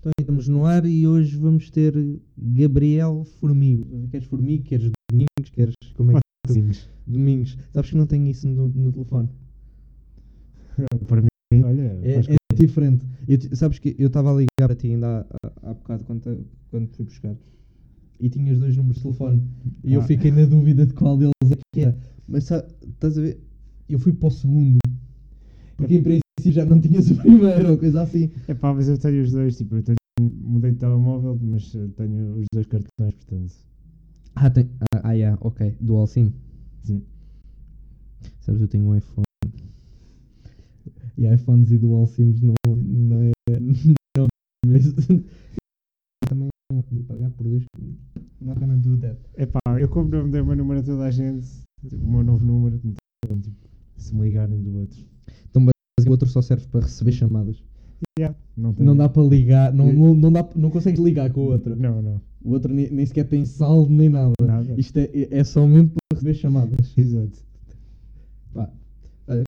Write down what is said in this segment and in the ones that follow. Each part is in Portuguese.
Então estamos no ar e hoje vamos ter Gabriel Formigo. Queres Formigo, queres Domingos, queres. Como é que Zinhos. Domingos. Sabes que não tenho isso no, no telefone. Para mim, olha, É, é diferente. Eu sabes que eu estava a ligar para ti ainda há, há, há bocado quando, te- quando fui buscar. E tinhas dois números de telefone. E eu Ah. fiquei na dúvida de qual deles é que era. Mas sa- estás a ver? Eu fui para o segundo. Porque em princípio já não tinhas o primeiro ou coisa assim. É pá, mas eu tenho os dois, tipo, eu tenho, mudei de telemóvel, mas eh, tenho os dois cartões, portanto. Ah, tem, ah, ah, yeah, ok. Dual SIM. Sim. Sabes, eu tenho um iPhone. E iPhones e Dual SIMs não, não é. Não é mesmo. Também não poder pagar por dois. Not gonna do that. É pá, eu como não dei o meu número a toda a gente, tipo, o meu novo número, então, tipo, se me ligarem do outro. Mas o outro só serve para receber chamadas. Yeah, não, tenho. Não dá para ligar, não, não, não, dá, não consegues ligar com o outro. Não, não. O outro nem, nem sequer tem saldo nem nada. Nada. Isto é, é só mesmo para receber chamadas. Exato. Pá, olha,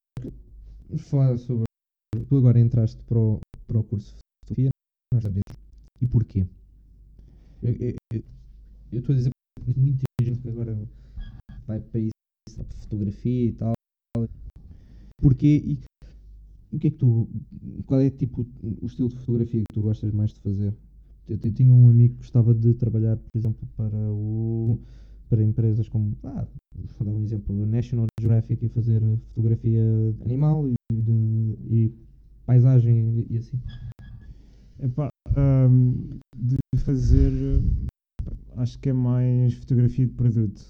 vamos falar sobre. Tu agora entraste para o, para o curso de fotografia. nós sabemos. E porquê? Eu estou a dizer porque muita gente que agora vai para isso, para fotografia e tal. Porquê? E, o que é que tu. Qual é tipo o estilo de fotografia que tu gostas mais de fazer? Eu, eu tinha um amigo que gostava de trabalhar, por exemplo, para o para empresas como, ah, vou dar um exemplo, National Geographic e fazer fotografia animal e, de, e paisagem e, e assim. Epá, hum, de fazer, acho que é mais fotografia de produto.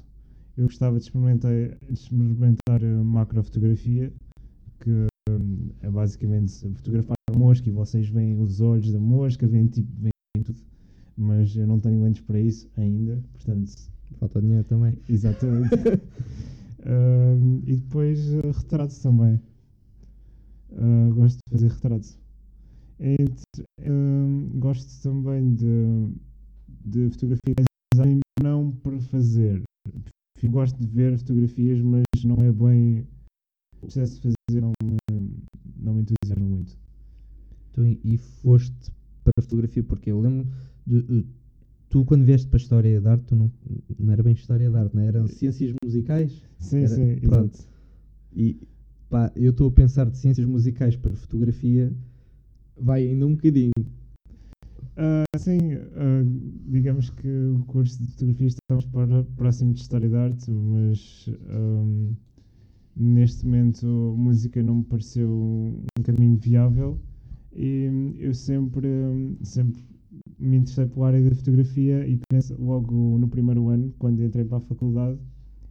Eu gostava de experimentar, de experimentar macrofotografia, que é basicamente fotografar a mosca e vocês veem os olhos da mosca, veem, tipo, veem tudo, mas eu não tenho lentes para isso ainda, portanto, Falta dinheiro também. exatamente. Hum, e depois eh, retratos também. Ah, gosto de fazer retratos. Entre- hum, gosto também de, de fotografia de design, não para fazer. Eu gosto de ver fotografias, mas não é bem. O processo de fazer não me, não me entusiasma muito. Tu, e foste para a fotografia porque eu lembro de, de- tu quando vieste para a história de arte, tu não, não era bem história de arte, não é? eram ciências musicais. Sim, Era- sim, pronto. exato. E pá, eu estou a pensar de ciências musicais para fotografia, vai ainda um bocadinho. Ah, sim, ah, digamos que o curso de fotografia estamos para próximo de História da Arte, mas ahm, neste momento música não me pareceu um caminho viável e eu sempre, sempre me interessei pela área da fotografia e penso logo no primeiro ano, quando entrei para a faculdade,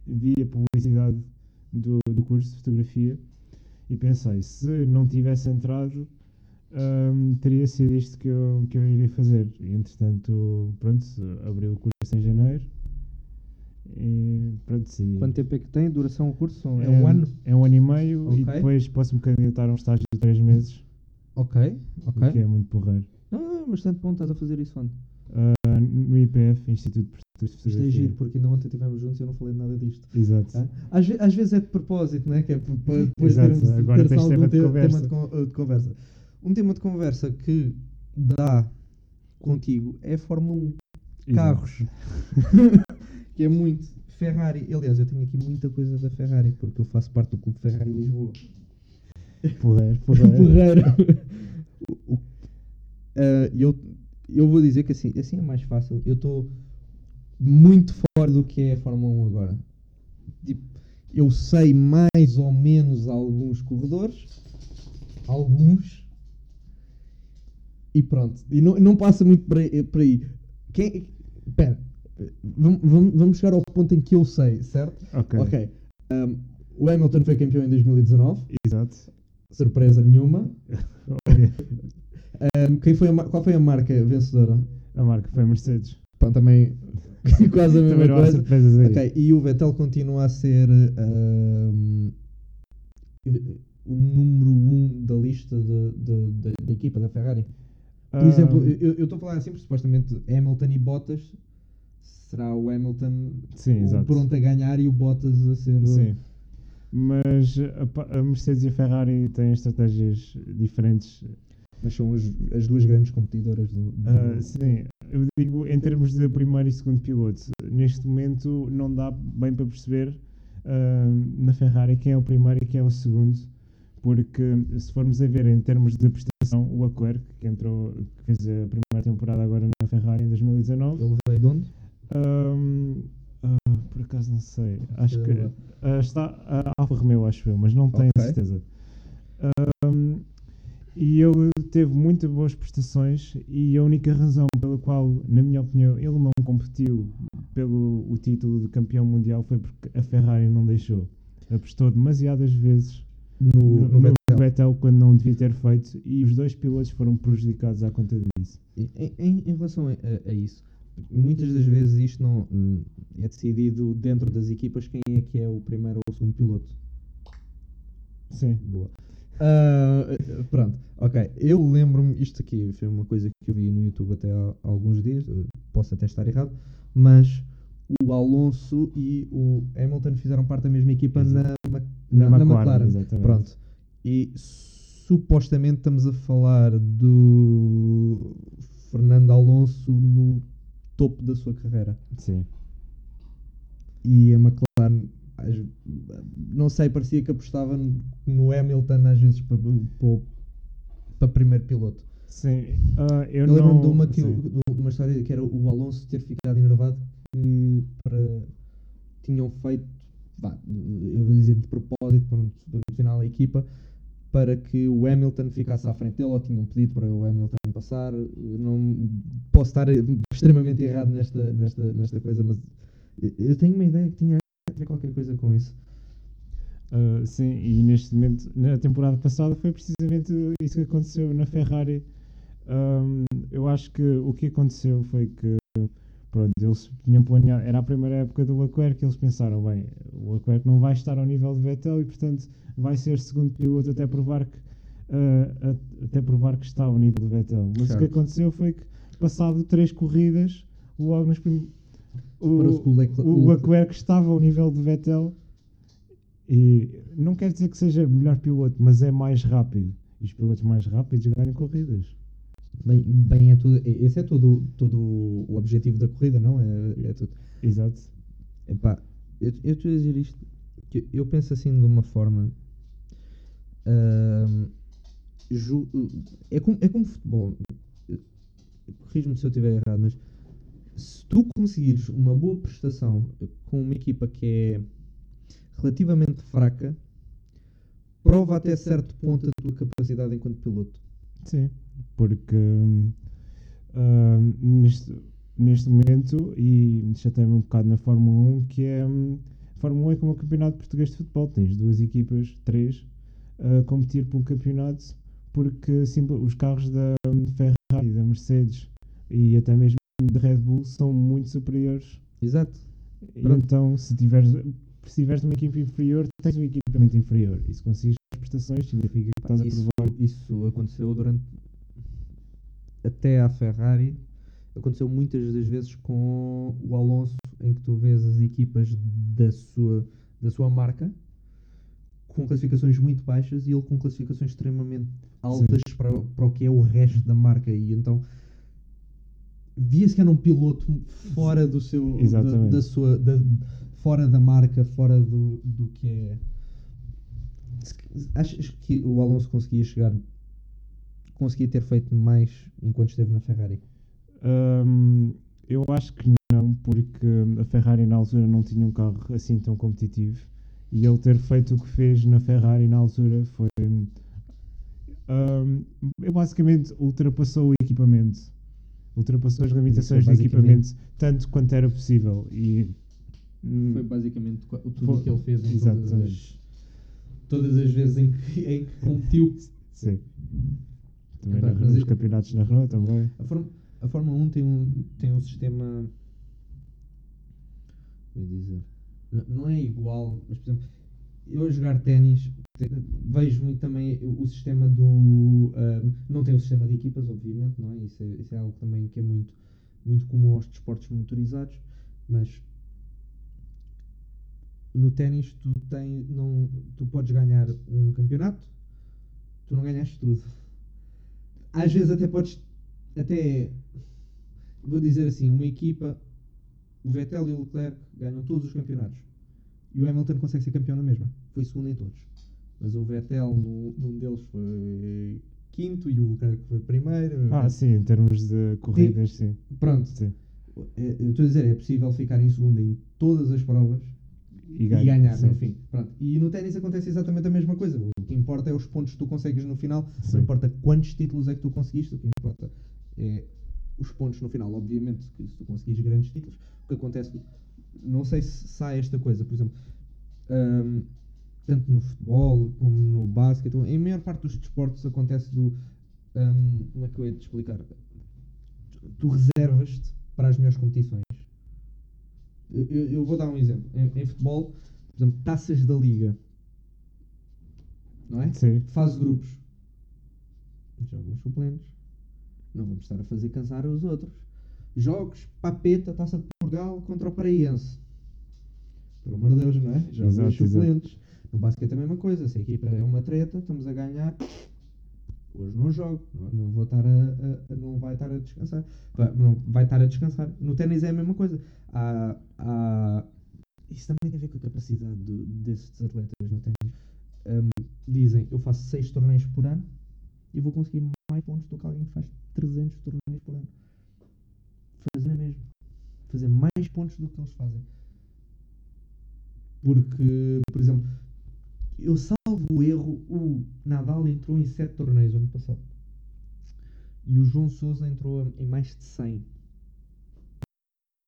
vi a publicidade do, do curso de fotografia e pensei, se não tivesse entrado Ahm, teria sido isto que eu, que eu iria fazer. E, entretanto, pronto, abri o curso em janeiro e pronto. Quanto tempo é que tem? Duração o curso? É um ano? É um ano e meio e Ok. depois posso-me candidatar a um estágio de 3 meses, Ok, o que ok. é muito porreiro. Ah, bastante bom, estás a fazer isso onde? Ah, no IPF, Instituto de Português de Isto é Fotografia. giro, porque ainda ontem estivemos juntos e eu não falei nada disto. Exato. Ah, Às, às vezes é de propósito, não é? Que é para depois Exato, termos, agora tens algum tema de conversa. tema de, de conversa. Um tema de conversa que dá contigo é Fórmula 1. Exato. Carros. que é muito. Ferrari. Aliás, eu tenho aqui muita coisa da Ferrari, porque eu faço parte do Clube Ferrari Lisboa. Porreiro, porreiro. Porreiro. Eh, eu, eu vou dizer que assim, assim é mais fácil. Eu estou muito fora do que é a Fórmula 1 agora. Tipo, eu sei mais ou menos alguns corredores, alguns, e pronto. E não, não passa muito por aí. Quem, pera, vamos, chegar ao ponto em que eu sei, certo? Ok. Ok. Um, o Hamilton foi campeão em 2019, Exato. surpresa nenhuma. Um, quem foi a qual foi a marca vencedora? A marca foi a Mercedes. Pá, também quase a mesma coisa. surpresas aí. Ok, e o Vettel continua a ser um, o número 1 um da lista da equipa da Ferrari. Por Ah, exemplo, eu eu estou a falar assim porque supostamente Hamilton e Bottas será o Hamilton Sim, o pronto a ganhar e o Bottas a ser o- Sim. Mas a, a Mercedes e a Ferrari têm estratégias diferentes Mas são as, as duas grandes competidoras do. do- Ah, sim, eu digo em termos de primeiro e segundo piloto. Neste momento não dá bem para perceber ah, na Ferrari quem é o primeiro e quem é o segundo, porque se formos a ver em termos de prestação, o Leclerc, que entrou, que fez a primeira temporada agora na Ferrari em 2019, Ele veio de onde? Ahm, ah, por acaso não sei, acho que ah, está a Alfa Romeo, acho eu, mas não tenho Ok. certeza. Ahm, e ele teve muito boas prestações e a única razão pela qual, na minha opinião, ele não competiu pelo o título de campeão mundial foi porque a Ferrari não deixou. Apostou demasiadas vezes No, no, no no Vettel. Vettel quando não devia ter feito e os dois pilotos foram prejudicados à conta disso. Em, em- em relação a, a- a isso, muitas das vezes isto não hum, é decidido dentro das equipas quem é que é o primeiro ou o segundo piloto. Sim. Boa. Ah, pronto, ok. Eu lembro-me, isto aqui foi uma coisa que eu vi no YouTube até há alguns dias, posso até estar errado, mas o Alonso e o Hamilton fizeram parte da mesma equipa na, Exato. Na na, na McLaren, McLaren. exatamente. Pronto. E supostamente estamos a falar do Fernando Alonso no topo da sua carreira. Sim. E a McLaren, não sei, parecia que apostava no Hamilton às vezes para, para, para primeiro piloto. Sim. Ah, eu Eu, não. lembro-me de uma, que, de uma história que era o Alonso ter ficado enervado que para, tinham feito, vá, eu vou dizer de propósito, para no final a equipa, para que o Hamilton ficasse à frente dele, ou tinham pedido para o Hamilton passar. Não posso estar extremamente errado nesta, nesta, nesta coisa, mas eu- tenho uma ideia que tinha qualquer coisa com isso. Uh, sim, e neste momento, na temporada passada, foi precisamente isso que aconteceu na Ferrari. Um, eu acho que o que aconteceu foi que, pronto, eles tinham planeado, era a primeira época do Leclerc, eles pensaram, bem, o Leclerc não vai estar ao nível de Vettel e, portanto, vai ser segundo piloto até provar que, uh, até provar que está ao nível de Vettel. Mas o que Certo. aconteceu foi que, passado três corridas, logo nos prim... Parece que o Leclerc- o Leclerc estava ao nível de Vettel e não quer dizer que seja melhor piloto, mas é mais rápido. E os pilotos mais rápidos ganham corridas. Bem, bem é tudo, esse é todo, todo o objetivo da corrida, não? É, é tudo. Exato. Epá, eu eu estou a dizer isto, que eu penso assim de uma forma. ahm, ju- é, como, é como futebol. Corrijo-me se eu estiver errado, mas se tu conseguires uma boa prestação com uma equipa que é relativamente fraca, prova até certo ponto a tua capacidade enquanto piloto. Sim. Porque hum, neste, neste momento, e chateia-me um bocado na Fórmula 1, que é. hum, Fórmula 1 é como o Campeonato Português de Futebol. Tens duas equipas, três, a competir pelo campeonato, porque simple- os carros da Ferrari, da Mercedes e até mesmo da Red Bull são muito superiores Exato. Então, se tiveres, se tiveres uma equipa inferior, tens um equipamento inferior. E se conseguires as prestações, significa que estás a Isso, provar. isso aconteceu durante. Até à Ferrari. Aconteceu muitas das vezes com o Alonso, em que tu vês as equipas da sua, da sua marca com classificações muito baixas e ele com classificações extremamente altas para, para o que é o resto da marca. E então via-se que era um piloto fora do seu. Da, da sua. da- fora da marca, fora do, do que é. Achas que o Alonso conseguia chegar, conseguia ter feito mais enquanto esteve na Ferrari? Hum, eu acho que não, porque a Ferrari na altura não tinha um carro assim tão competitivo. E ele ter feito o que fez na Ferrari na altura foi. ele basicamente ultrapassou o equipamento. Ultrapassou as limitações do equipamento tanto quanto era possível. E, hum, Foi basicamente tudo Foi- o que ele fez em todas as, todas as vezes em que, em que competiu. Sim. Também Epá, nos eu- campeonatos na Renault também. A, Fórmula- a Fórmula 1 tem um, tem um sistema. Eu ia dizer. Não é igual, mas por exemplo, eu a jogar ténis vejo muito também o, sistema do. ahm, não tem o sistema de equipas, obviamente, não é? Isso é, isso é algo também que é muito, muito comum aos desportos motorizados, mas no ténis tu, não, tu podes ganhar um campeonato, tu não ganhaste tudo. às vezes até podes. Até. Vou dizer assim: uma equipa. O Vettel e o Leclerc ganham todos os campeonatos. E o Hamilton consegue ser campeão na mesma. Foi segundo em todos. Mas o Vettel, no, num deles, foi quinto e o Leclerc foi primeiro. Ah, sim, em termos de corridas, sim. Pronto. sim. É, Eu estou a dizer, é possível ficar em segundo em todas as provas E, e ganha, ganhar sim. no fim. Pronto. E no ténis acontece exatamente a mesma coisa. O que importa é os pontos que tu consegues no final. Sim. Não importa quantos títulos é que tu conseguiste. O que importa é os pontos no final. Obviamente que se tu conseguires grandes títulos, o que acontece. Não sei se sai esta coisa, por exemplo, hum, tanto no futebol como no basquete, em maior parte dos desportos acontece do. hum, como é que eu ia te explicar? Tu reservas-te para as melhores competições. Eu, eu- eu vou dar um exemplo. Em, em futebol, por exemplo, taças da liga. Não é? Sim. De grupos. Jogam suplentes. Não vamos estar a fazer cansar os outros. Jogos, papeta, taça de Portugal contra o Paraense. Pelo amor de Deus, não é? Jogam os Exato, suplentes. No basquete é a mesma coisa. Se a equipa é uma treta, estamos a ganhar. Hoje não jogo, não, vou estar a, a- não vai estar a descansar. Vai, não vai estar a descansar. No ténis é a mesma coisa. Há, há- isso também tem a ver com a capacidade do- desses atletas no ténis. Hum, dizem, eu faço 6 torneios por ano e vou conseguir mais pontos do que alguém que faz 300 torneios por ano. Fazer mesmo. Fazer mais pontos do que eles fazem. Porque, por exemplo, eu salvo o erro, o Nadal entrou em 7 torneios ano passado. E o João Souza entrou em mais de 100.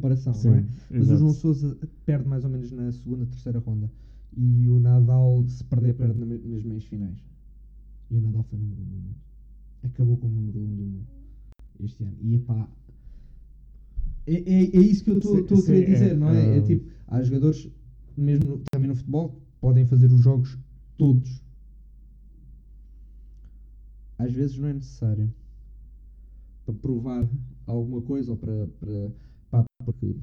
Comparação, Sim, não é? Mas o. João Souza perde mais ou menos na segunda, terceira ronda. E o Nadal, se perder, perde nas meias finais. E o Nadal foi número 1 um do mundo. Acabou como número 1 um do mundo este ano. E epá. É, é, é isso que eu estou a querer é, dizer, não é? É ah, tipo, há jogadores, mesmo no- também no futebol, podem fazer os jogos todos. Às vezes não é necessário para provar alguma coisa ou para, para, pá, porque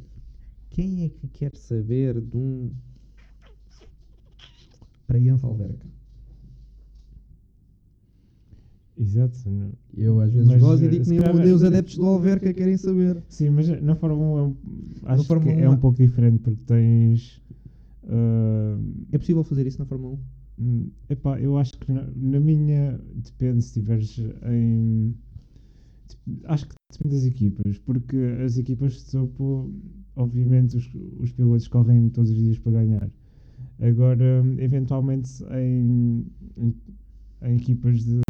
quem é que quer saber de um Praense Alverca? Exato. não- Eu às vezes Mas, gosto e eh, digo que nem calhar- os adeptos do Alverca querem saber. Sim, mas na Fórmula 1 é um, acho que é 1 um pouco diferente porque tens. ah, É possível fazer isso na Fórmula 1? hum, epá, eu acho que na, na minha depende se estiveres em. Acho que depende das equipas, porque as equipas de topo, obviamente, os, os pilotos correm todos os dias para ganhar. Agora, eventualmente, em, em, em equipas de,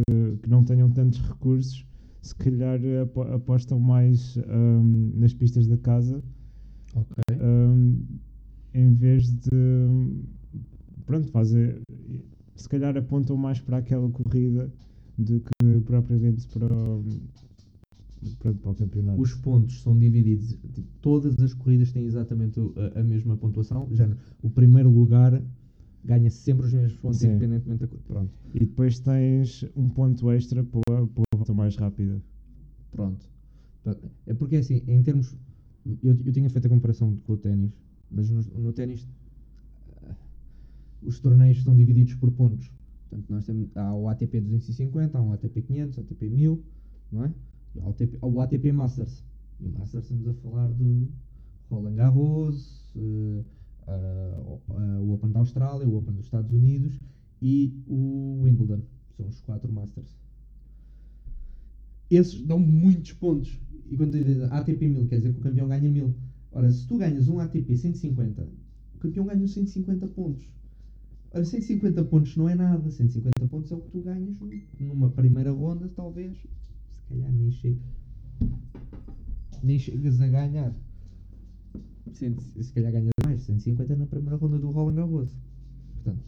que não tenham tantos recursos, se calhar apo- apostam mais hum, nas pistas da casa hum, em vez de pronto, fazer se calhar apontam mais para aquela corrida do que propriamente para o, pronto, para o campeonato. Os pontos são divididos. tipo, todas as corridas têm exatamente a, a mesma pontuação. Já o primeiro lugar ganha sempre os mesmos pontos, Sim. independentemente da coisa. Pronto. E depois tens um ponto extra pela, pela volta mais rápida. Pronto. Pronto. É porque assim, em termos. Eu, eu tinha feito a comparação com o ténis, mas no, no ténis ah, os torneios estão divididos por pontos. Portanto, nós temos, há o ATP 250, há um ATP 500, ATP 1000, não é? Há o ATP, há o ATP Masters. E o Masters estamos a falar de Roland Garros, eh, ah, o- Open da Austrália, o Open dos Estados Unidos e o Wimbledon. São os quatro Masters esses dão muitos pontos. E quando diz ATP 1000, quer dizer que o campeão ganha 1000. Ora, se tu ganhas um ATP 150, o campeão ganha os 150 pontos. Ora, 150 pontos não é nada. 150 pontos é o que tu ganhas numa primeira ronda, talvez. Se calhar nem chega. Nem chegas a ganhar. Se calhar ganhas mais. 150 na primeira ronda do Roland Garros. Portanto,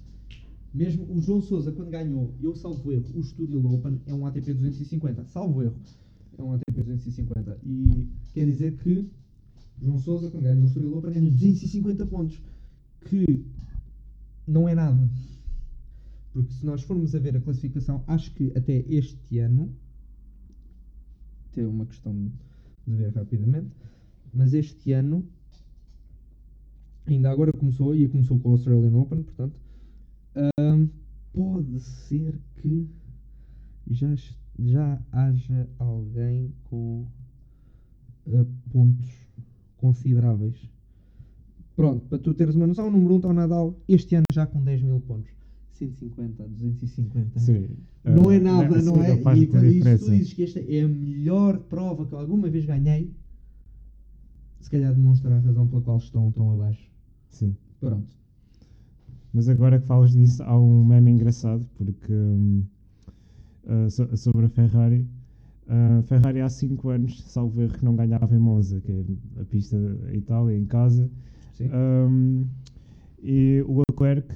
mesmo o João Souza, quando ganhou, eu salvo erro, o Studio Open é um ATP 250. Salvo erro, é um ATP 250. E quer dizer que João Souza, quando ganhou o Studio Open, ganhou 250 pontos. Que não é nada. Porque se nós formos a ver a classificação, acho que até este ano. Tem uma questão de ver rapidamente. Mas este ano. Ainda agora começou, e começou com o Australian Open, portanto. Ahm, pode ser que já já haja alguém com eh, pontos consideráveis. Pronto, para tu teres uma noção, o número 1 um está o Nadal, este ano já com 10 mil pontos. 150, 250. Sim. Não Ah, é nada, não é? E quando isso tu dizes que esta é a melhor prova que alguma vez ganhei, se calhar demonstra a razão pela qual estão tão abaixo. Sim. Pronto. Mas agora que falas disso, há um meme engraçado, porque hum, ah, so- sobre a Ferrari. A Ferrari há 5 anos, salvo erro, que não ganhava em Monza, que é a pista da Itália, em casa. Sim. Um, e o Leclerc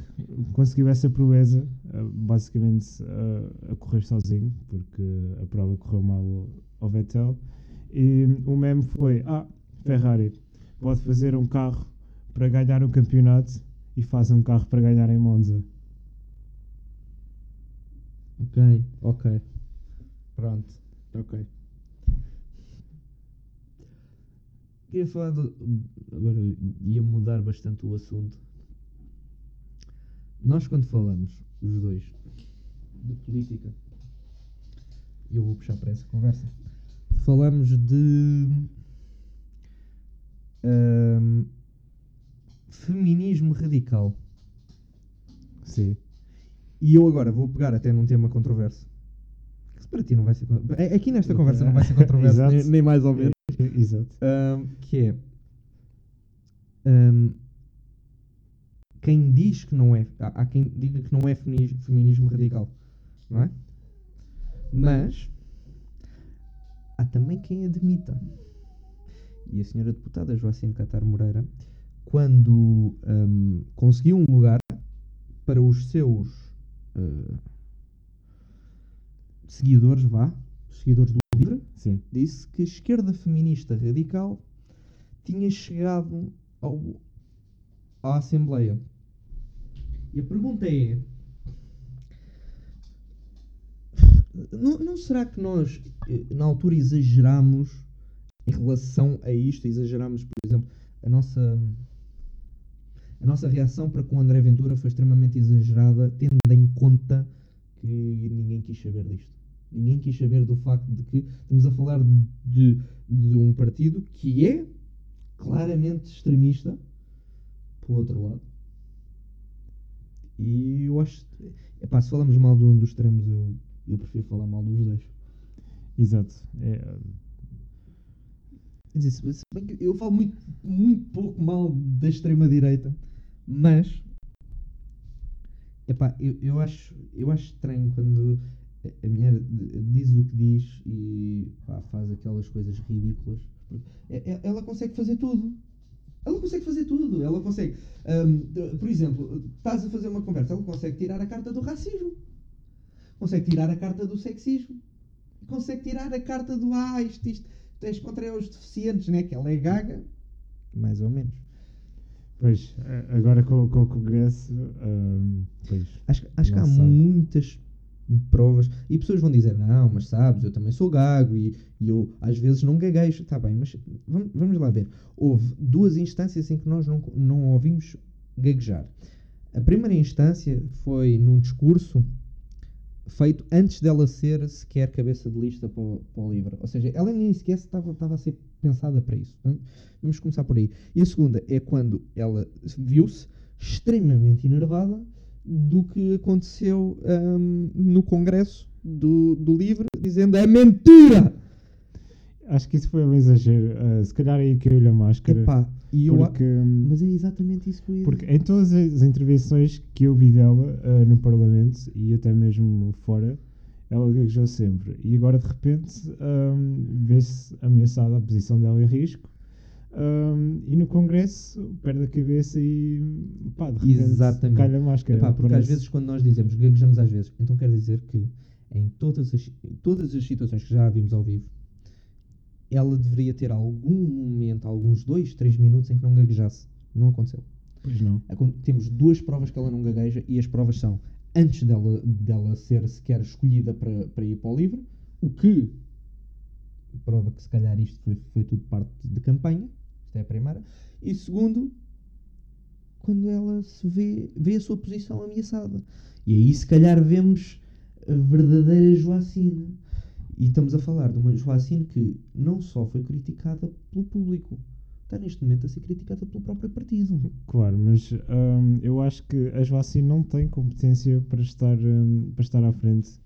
conseguiu essa proeza, uh, basicamente uh, a correr sozinho, porque a prova correu mal ao- ao Vettel. E o meme foi: Ah, Ferrari pode fazer um carro para ganhar um campeonato e faz um carro para ganhar em Monza. Ok, ok. Pronto, ok. Queria falar. Agora ia mudar bastante o assunto. Nós, quando falamos, os dois, de política, eu vou puxar para essa conversa, falamos de. ahm, feminismo radical. Sim. E eu agora vou pegar até num tema controverso. Que para ti não vai ser. é- Aqui nesta conversa não vai ser controverso, nem, nem mais ou menos. Exato. Ahm, que é. ahm, quem diz que não é. Há, há quem diga que não é feminismo, feminismo radical. Não é? Mas. Há também quem admita. E a senhora deputada Joacine Catar Moreira, quando ahm, conseguiu um lugar para os seus ah, seguidores, vá, seguidores do LIVRE, Sim. disse que a esquerda feminista radical tinha chegado ao, à Assembleia. E a pergunta é: não, não será que nós, eh, na altura, exageramos em relação a isto? Exageramos, por exemplo, a nossa. A nossa reação para com o André Ventura foi extremamente exagerada, tendo em conta que ninguém quis saber disto. Ninguém quis saber do facto de que estamos a falar de, de um partido que é claramente extremista, pelo outro lado. E eu acho. Epá, se falamos mal de um dos extremos, eu, eu prefiro falar mal dos dois. Exato. É, se bem que eu falo muito, muito pouco mal da extrema-direita, mas. Epá, eu, eu, acho, eu acho estranho quando a- mulher diz o que diz e faz aquelas coisas ridículas. Ela consegue fazer tudo. Ela consegue fazer tudo. Ela consegue. hum, por exemplo, estás a fazer uma conversa, ela consegue tirar a carta do racismo. Consegue tirar a carta do sexismo. Consegue tirar a carta do ah, isto, isto, tens contra os deficientes, né? Que ela é gaga. Mais ou menos. Pois, agora com, com o Congresso, hum, pois, Acho, que- acho que há sabe. muitas provas e pessoas vão dizer, não, mas sabes, eu também sou gago e, e eu às vezes não gaguejo. Está bem, mas vamos, vamos lá ver. Houve duas instâncias em que nós não, não ouvimos gaguejar. A primeira instância foi num discurso feito antes dela ser sequer cabeça de lista para o, para o livro. Ou seja, ela nem sequer estava, estava a ser pensada para isso. Vamos começar por aí. E a segunda é quando ela viu-se extremamente enervada do que aconteceu ahm, no congresso do, do livro, dizendo é mentira! Acho que isso foi um exagero. eh, se calhar aí caiu-lhe a máscara. Epá, e eu, a- porque, hum, mas é exatamente isso que eu ia Porque em todas as intervenções que eu vi dela eh, no Parlamento e até mesmo fora, ela gaguejou sempre. E agora de repente hum, vê-se ameaçada a posição dela em risco. hum, e no Congresso perde a cabeça e pá, de repente Exatamente. cai a máscara. Epá, porque às parece. vezes quando nós dizemos gaguejamos às vezes, então quer dizer que em todas as, em todas as situações que já vimos ao vivo, ela deveria ter algum momento, alguns dois, três minutos em que não gaguejasse. Não aconteceu. Pois não. Acon- Temos duas provas que ela não gagueja e as provas são antes dela, dela ser sequer escolhida para, para ir para o livro, o que prova que se calhar isto foi, foi tudo parte de campanha, isto é a primeira, e segundo, quando ela se vê, vê a sua posição ameaçada. E aí se calhar vemos a verdadeira Joacina. E estamos a falar de uma Joacine que não só foi criticada pelo público, está neste momento a ser criticada pelo próprio partido. Claro, mas hum, eu acho que a Joacine não tem competência para estar, hum, para estar à frente.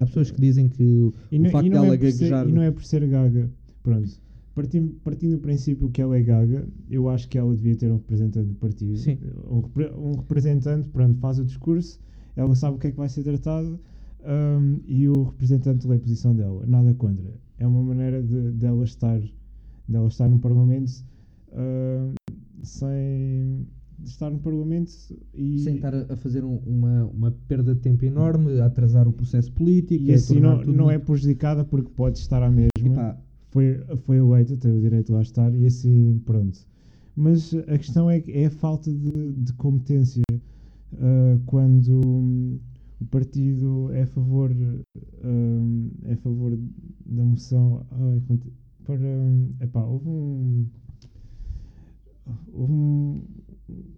Há pessoas que dizem que o E não, facto dela é ser, gaguejar. e não é por ser gaga. Pronto. Partindo, partindo do princípio que ela é gaga, eu acho que ela devia ter um representante do partido. Sim. Um, um representante, pronto, faz o discurso, ela sabe o que é que vai ser tratado hum, e o representante lê a posição dela. Nada contra. É uma maneira de, dela estar dela estar no Parlamento hum, sem estar no Parlamento e Sem estar a fazer um- uma, uma perda de tempo enorme, a atrasar o processo político. e assim não, não é muito- prejudicada porque pode estar à mesma. Epá, foi, foi eleita, tem o direito de lá estar e assim, pronto. Mas a questão é é a falta de, de competência ah, quando o partido é a favor, hum, é a favor da moção. para, hum, epá, houve um. Houve um,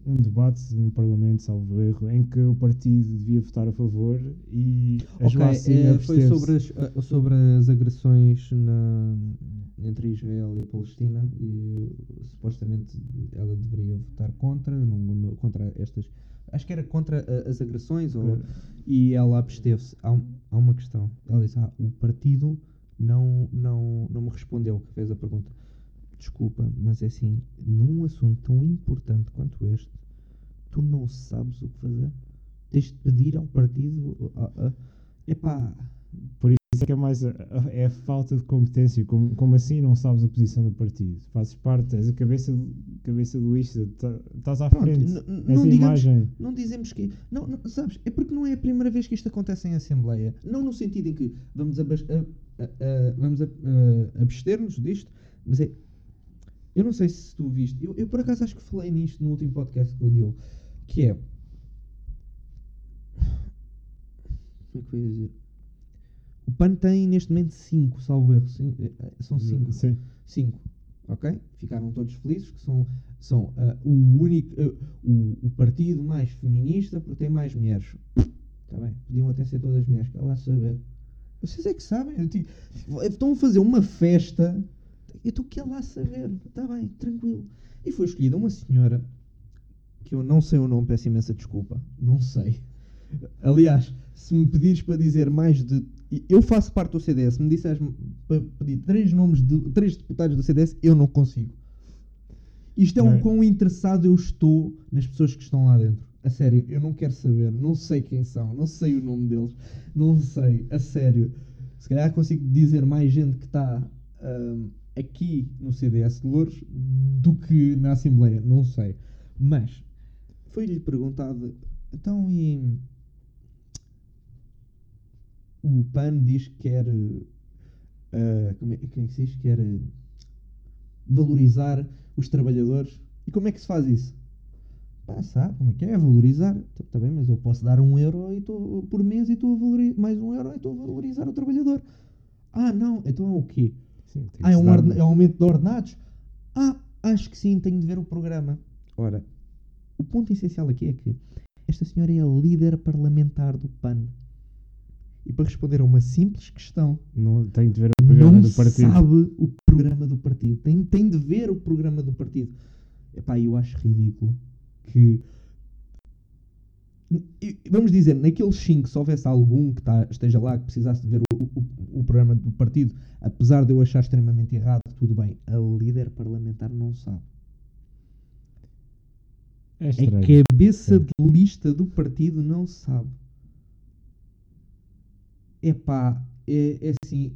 um debate no Parlamento, salvo erro, em que o partido devia votar a favor e a Ok, Joacine eh, foi sobre as, ah, sobre as agressões na, entre Israel e a Palestina e supostamente ela deveria votar contra, não- não- contra estas. Acho que era contra ah, as agressões ou, e ela absteve-se. Há, um- há uma questão. Ela disse: ah, o partido não, não, não me respondeu, que fez a pergunta. Desculpa, mas é assim, num assunto tão importante quanto este, tu não sabes o que fazer. Tens de pedir ao partido. ah, ah, epá, Por isso é que é mais a, a- é a falta de competência. Como, como assim não sabes a posição do partido? Fazes parte, és a cabeça, do- cabeça do lista, tá- estás à Pronto, frente. não digamos- imagem. Não dizemos que. Não, não, sabes? É porque não é a primeira vez que isto acontece em Assembleia. Não no sentido em que vamos, abas- a- a- a- vamos a- a- abster-nos disto, mas é. Eu não sei se tu viste. Eu, eu por acaso acho que falei nisto no último podcast com o Diogo. Que é. Como é que eu ia dizer? O PAN tem neste momento 5, salvo erro. eh, eh, São 5. Sim. 5. Ok? Ficaram todos felizes que são, são ah, o único ah, o, o partido mais feminista porque tem mais mulheres. Está bem? Podiam até ser todas mulheres, que lá saber. Vocês é que sabem. estão a fazer uma festa. Eu estou a lá saber. Está bem, tranquilo. E foi escolhida uma senhora que eu não sei o nome, peço imensa desculpa. Não sei. Aliás, se me pedires para dizer mais de. Eu faço parte do CDS, se me disseres para pedir três nomes de três deputados do CDS, eu não consigo. Isto é um é? quão interessado eu estou nas pessoas que estão lá dentro. A sério, eu não quero saber, não sei quem são, não sei o nome deles, não sei, a sério. Se calhar consigo dizer mais gente que está ahm, aqui no CDS de Louros do que na Assembleia, não sei. Mas foi-lhe perguntado, então e o PAN diz que quer ah, como é, como é que se diz? Quer ah, valorizar os trabalhadores. E como é que se faz isso? Pá, sabe como é que é? Valorizar. Está bem, mas eu posso dar um euro e tô, por mês e estou a valorizar mais um euro e estou a valorizar o trabalhador. Ah, não, então é o quê? Sim, Ah, é um, ordena- é um aumento de ordenados? Ah, acho que sim, tenho de ver o programa. Ora, o ponto essencial aqui é que esta senhora é a líder parlamentar do PAN. E para responder a uma simples questão, Não, tem de ver o programa do partido. sabe o programa do partido. Tem, tem de ver o programa do partido. Epá, eu acho ridículo que. Vamos dizer, naqueles 5, se houvesse algum que tá- esteja lá que precisasse de ver o, o- o programa do partido, apesar de eu achar extremamente errado, tudo bem. A líder parlamentar não sabe. É A cabeça Sim. de lista do partido não sabe. Epá, é, é assim.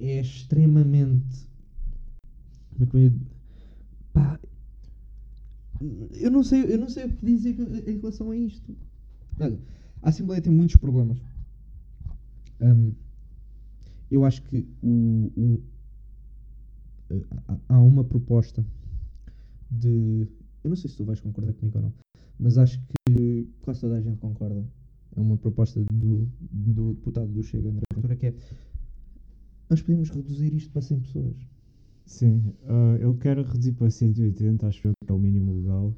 É extremamente. Como é que eu Pá. Eu não sei, eu não sei o que dizer em relação a isto. Olha, a Assembleia tem muitos problemas. Hum, eu acho que o, o- há uma proposta de. Eu não sei se tu vais concordar comigo ou não, mas acho que quase toda a gente concorda. É uma proposta do, do deputado do Chega, André Ventura, que é. Nós podemos reduzir isto para 100 pessoas. Sim, ah, ele quer reduzir para 180, acho eu que é o mínimo legal.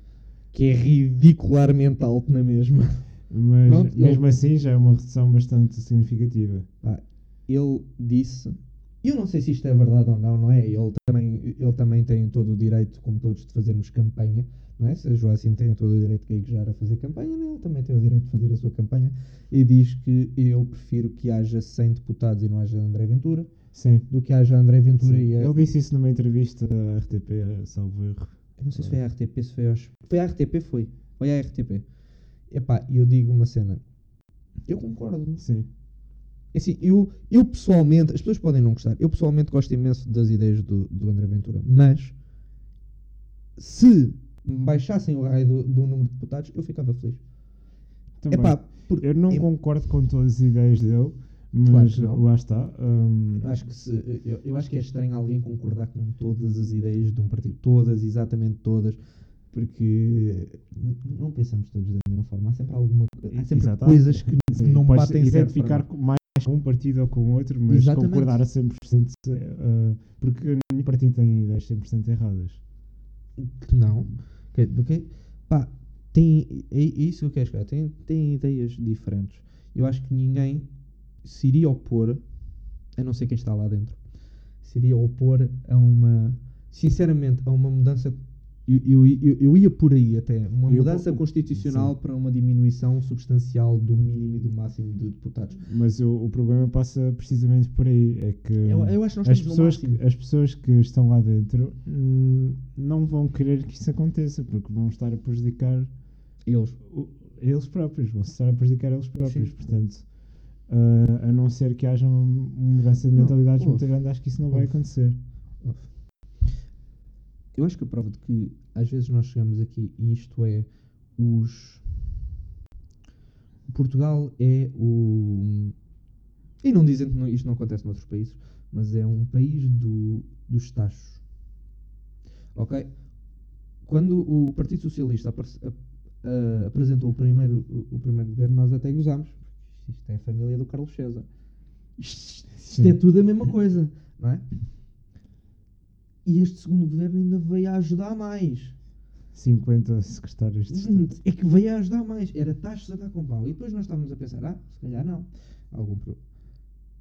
Que é ridicularmente alto na mesma. Mas Pronto, mesmo ele- assim já é uma redução bastante significativa. Pá, ele disse. Eu não sei se isto é verdade ou não, não é? Ele também, ele também tem todo o direito, como todos, de fazermos campanha, não é? Se a Joacim tem todo o direito de gaguejar a fazer campanha, né? ele também tem o direito de fazer a sua campanha. E diz que eu prefiro que haja 100 deputados e não haja André Ventura, Sim. do que haja André Ventura Sim. e a, Ele disse isso numa entrevista à RTP, salvo erro. Eu não sei se foi a RTP, se foi aos... Foi a RTP, foi. Foi a RTP. Epá, e eu digo uma cena. Eu concordo. Sim. É Assim, eu, eu pessoalmente, as pessoas podem não gostar, eu pessoalmente gosto imenso das ideias do, do André Ventura, mas se baixassem o raio do, do número de deputados, eu ficava feliz. Também. Epá, porque eu não eu- concordo com todas as ideias dele, Claro mas não. lá está. hum, acho que se, eu, eu acho que é estranho alguém concordar com todas as ideias de um partido, todas, exatamente todas, porque não pensamos todos da mesma forma. Há sempre alguma, há sempre Exato. coisas que não podes batem certo com mais com um partido ou com outro, mas Exatamente. concordar a 100%, uh, porque nenhum partido tem ideias 100% erradas. que não. Ok, ok? Pá, tem, é, é isso que eu quero chegar. Tem, tem ideias diferentes. Eu acho que ninguém se iria opor, a não ser quem está lá dentro, se iria opor a uma, sinceramente, a uma mudança. Eu, eu, eu, ia por aí até. Uma Eu- mudança constitucional para uma diminuição substancial do mínimo e do máximo de deputados. Mas o, o problema passa precisamente por aí. É que Eu, acho que as, pessoas que, as pessoas que estão lá dentro hum, não vão querer que isso aconteça, porque vão estar a prejudicar Eles. o- eles próprios, vão estar a prejudicar eles próprios. Sim. Portanto, ah, a não ser que haja uma mudança de Não, mentalidades muito ouve. grande, acho que isso não vai acontecer. Eu acho que a prova de que às vezes nós chegamos aqui e isto é os. Portugal é o. E não dizem que isto não acontece noutros países, mas é um país do, dos tachos. Ok? Quando o Partido Socialista aparece- a- a- apresentou o primeiro, o, o primeiro governo, nós até gozámos. Isto é a família do Carlos César. Isto, isto é tudo a mesma coisa, não é? E este segundo governo ainda veio a ajudar mais. 50 secretários de Estado. É que veio a ajudar mais. Era taxas a dar com pau. E depois nós estávamos a pensar, ah, se calhar não. Algum pro...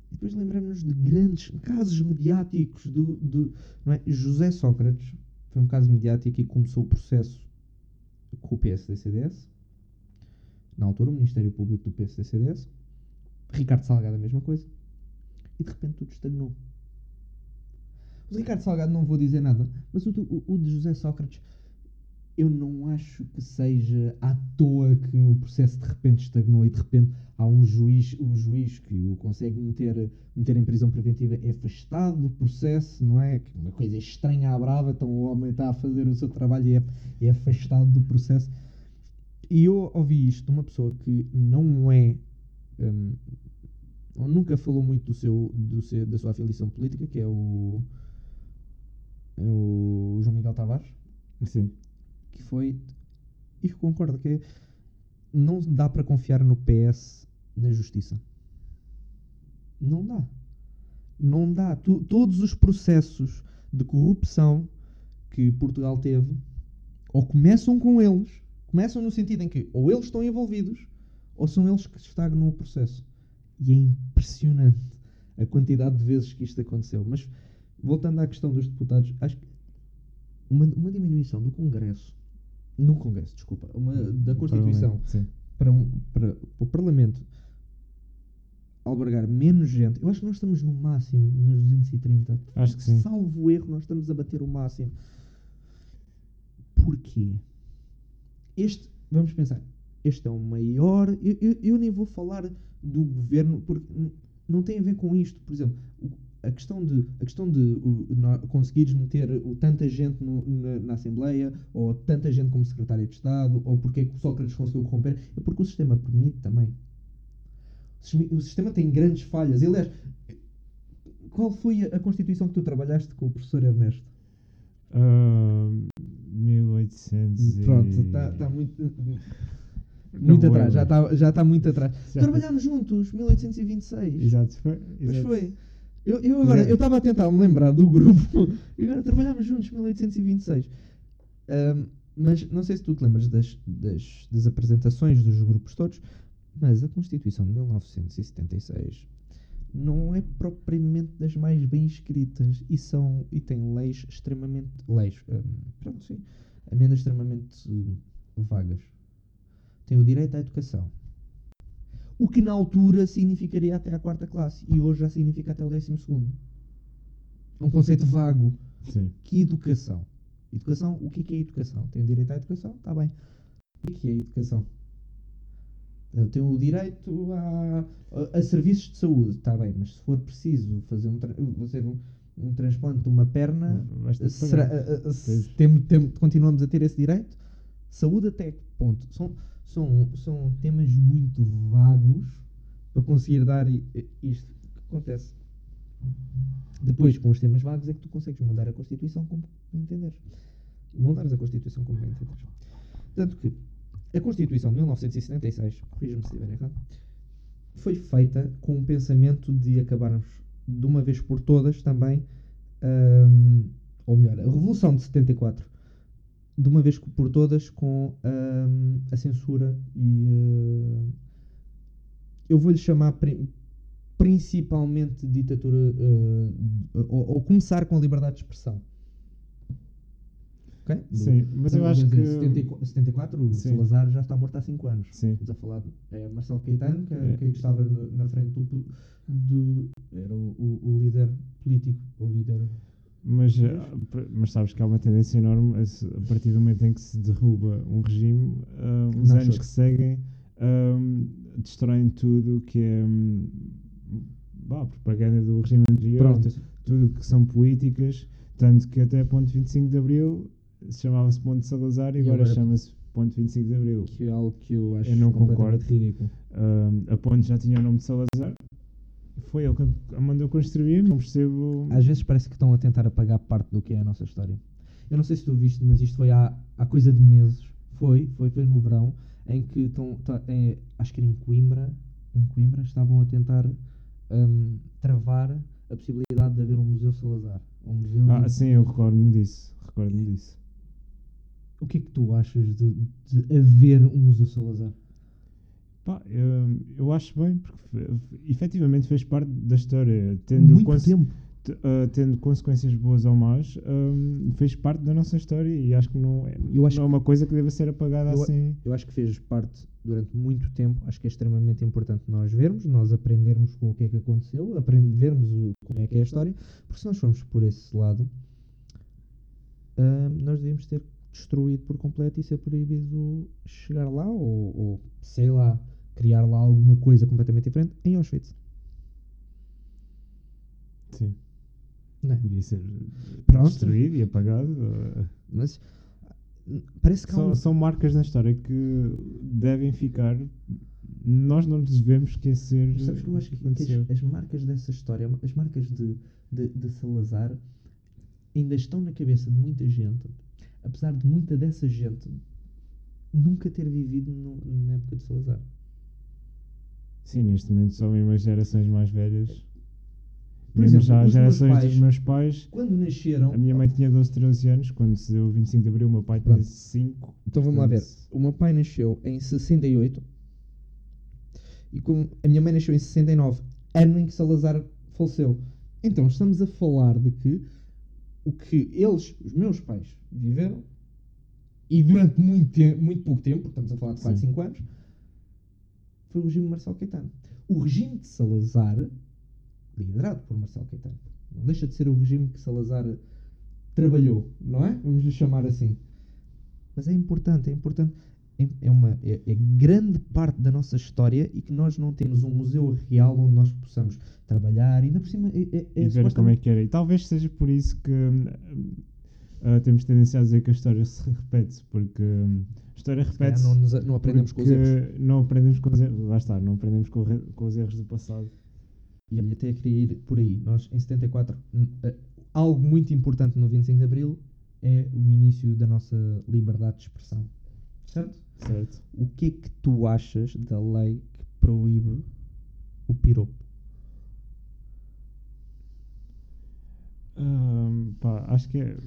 E depois lembramos de grandes casos mediáticos do, do não é? José Sócrates foi um caso mediático e começou o processo com o PSD-CDS. Na altura, o Ministério Público do PSD-CDS. Ricardo Salgado, a mesma coisa. E de repente tudo estagnou. O Ricardo Salgado não vou dizer nada, mas o, o, o de José Sócrates eu não acho que seja à toa que o processo de repente estagnou e de repente há um juiz, o juiz que o consegue meter, meter em prisão preventiva é afastado do processo, não é? Uma coisa estranha à brava, então o homem está a fazer o seu trabalho e é, é afastado do processo. E eu ouvi isto de uma pessoa que não é. ou nunca falou muito do seu, do seu, da sua afiliação política, que é o, o João Miguel Tavares Sim. que foi e concordo que é, não dá para confiar no PS na justiça. Não dá. Não dá. Tu- todos os processos de corrupção que Portugal teve ou começam com eles, começam no sentido em que ou eles estão envolvidos ou são eles que estagnam o processo. E é impressionante a quantidade de vezes que isto aconteceu. Mas voltando à questão dos deputados, acho que uma, uma diminuição do Congresso, no Congresso, desculpa, uma, da Constituição para, um, para, para o Parlamento albergar menos gente, eu acho que nós estamos no máximo nos 230. Acho que sim. Salvo erro, nós estamos a bater o máximo. Porquê? Este, vamos pensar, este é o maior. Eu, eu, eu nem vou falar do governo, porque não tem a ver com isto. Por exemplo, o- a questão de, a questão de nó- conseguires meter tanta gente no- na, na Assembleia, ou tanta gente como secretário de Estado, ou porque é que o Sócrates conseguiu corromper, é porque o sistema permite também. O sistema, tem grandes falhas. Aliás, qual foi a, Constituição que tu trabalhaste com o professor Ernesto? Ah, 1800 e... Pronto, está tá muito, muito atrás. Já está já tá muito atrás. Já- Trabalhámos juntos, 1826. Exato, foi. Pois exato. foi. Eu, eu agora, Exato. eu estava a tentar me lembrar do grupo e agora trabalhámos juntos 1826. Ahm, mas não sei se tu te lembras das, das, das apresentações dos grupos todos, mas a Constituição de 1976 não é propriamente das mais bem escritas e são e tem leis extremamente leis hum, pronto sim emendas extremamente vagas tem o direito à educação o que na altura significaria até a quarta classe e hoje já significa até o décimo segundo um conceito vago Sim. que educação educação o que é, que é educação tem o direito à educação está bem o que é, que é educação eu tenho o direito a, a, a serviços de saúde, está bem, mas se for preciso fazer um, fazer um, um transplante de uma perna, será, a- a- se Pois. tem- tem- continuamos a ter esse direito? Saúde até que ponto? São, são, são temas muito vagos para conseguir dar isto que acontece. Depois, com os temas vagos, é que tu consegues mudar a Constituição como entenderes. Moldares a Constituição como bem entenderes. Tanto que a Constituição de 1976, corrija-me se estiver errado, foi feita com o pensamento de acabarmos de uma vez por todas também, hum, ou melhor, a Revolução de 74, de uma vez por todas com hum, a censura e hum, eu vou-lhe chamar pri- principalmente ditadura hum, ou, ou começar com a liberdade de expressão. Ok? Sim, mas eu acho que. dizer, 74, 74, o Sim. Salazar já está morto há 5 anos. Sim. Estamos a falar de é, Marcelo Caetano, que, É. que estava na frente do, do- era o, o- o líder político, o líder. Mas, pr- mas sabes que há uma tendência enorme a, partir do momento em que se derruba um regime, ah, os Nasce anos que seguem ahm, destroem tudo o que é hum, bah, propaganda do regime anterior, tudo que são políticas, tanto que até ponto 25 de Abril se chamava-se Ponto Salazar e E agora agora- chama-se Ponto 25 de Abril. Que é algo que eu acho Eu não completamente concordo. ridículo. Ahm, a ponte já tinha o nome de Salazar, foi ele que a mandou construir, não percebo. Às vezes parece que estão a tentar apagar parte do que é a nossa história. Eu não sei se tu viste, mas isto foi há, há coisa de meses. Foi, foi, foi no verão, em que estão, é, acho que era em Coimbra, em Coimbra, estavam a tentar hum, travar a possibilidade de haver um Museu Salazar. Um museu Ah, de- sim, eu recordo-me disso. Recordo-me disso. O que é que tu achas de, de haver um Museu Salazar? Pá, eu, eu acho bem, porque fe- efetivamente fez parte da história, tendo, Muito tempo. t- ah, tendo consequências boas ou más, ahm, fez parte da nossa história e acho que não é, Eu acho não é uma coisa que deva ser apagada Eu assim. Eu acho que fez parte durante muito tempo. Acho que é extremamente importante nós vermos, nós aprendermos com o que é que aconteceu, aprend- vermos o, como é que é a história, porque se nós formos por esse lado, ahm, nós devíamos ter destruído por completo e ser proibido chegar lá ou, ou, sei lá, criar lá alguma coisa completamente diferente em Auschwitz. Sim, Não é? devia ser Pronto. destruído e apagado. Mas parece que São, um- são marcas na história que devem ficar. Nós não nos devemos esquecer Mas sabes que eu acho que, que as, as marcas dessa história, as marcas de, de, de Salazar, ainda estão na cabeça de muita gente, apesar de muita dessa gente nunca ter vivido no- na época de Salazar. Sim, neste momento só mesmo as gerações mais velhas. Por mesmo exemplo, já as meus gerações pais- dos meus pais. Quando nasceram. A minha mãe tinha 12, 13 anos quando se deu o 25 de Abril, o meu pai tinha Pronto. 5. Então vamos lá ver. O meu pai nasceu em 68 e com, a minha mãe nasceu em 69, ano em que Salazar faleceu. Então estamos a falar de que o que eles, os meus pais, viveram e durante muito, te- muito pouco tempo, estamos a falar de 4, Sim. 5 anos, foi o regime de Marcelo Caetano. O regime de Salazar, liderado por Marcelo Caetano, não deixa de ser o regime que Salazar trabalhou, não é? Vamos lhe chamar assim. Mas é importante, é importante. É, é uma é, é grande parte da nossa história e que nós não temos um museu real onde nós possamos trabalhar. Ainda por cima, é, é, é e ver como é que era. E talvez seja por isso que ah, temos tendência a dizer que a história se repete, porque hum, a história repete-se. não, nos- não aprendemos com os erros. Não aprendemos com os erros. Lá está, não aprendemos com, com os erros do passado. E olha, até queria ir por aí. Nós, em 74, n- eh, algo muito importante no 25 de Abril é o início da nossa liberdade de expressão. Certo? Certo? O que é que tu achas da lei que proíbe o piropo? Hum, pá, acho que é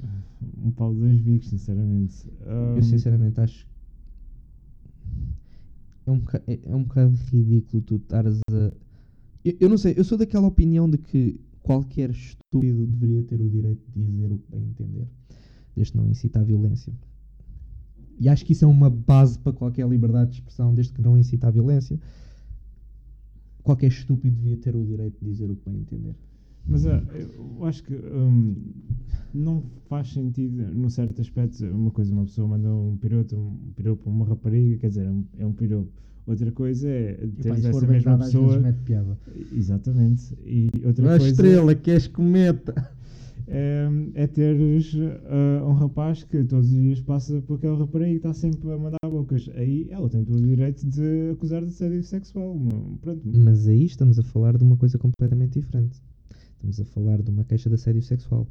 um pau de dois bicos, sinceramente. Eu Hum, sinceramente acho é um, é, é um bocado ridículo tu estares a Eu, eu não sei, eu sou daquela opinião de que qualquer estúpido deveria ter o direito de dizer o que bem entender, desde que não incita à violência. E acho que isso é uma base para qualquer liberdade de expressão, desde que não incita à violência. Qualquer estúpido devia ter o direito de dizer o que bem entender. Mas ah, eu acho que hum, não faz sentido, num certo aspecto, uma coisa, uma pessoa manda um piroto, um piropo a uma rapariga, quer dizer, é um, é um piropo. Outra coisa é for essa mesma vezes pessoa. mete piada. Exatamente. E outra é coisa estrela, queres cometa. é, é teres ah, um rapaz que todos os dias passa por aquela rapariga e está sempre a mandar bocas. Aí ela tem todo o direito de acusar de assédio sexual. Pronto. Mas aí estamos a falar de uma coisa completamente diferente. Estamos a falar de uma queixa de assédio sexual.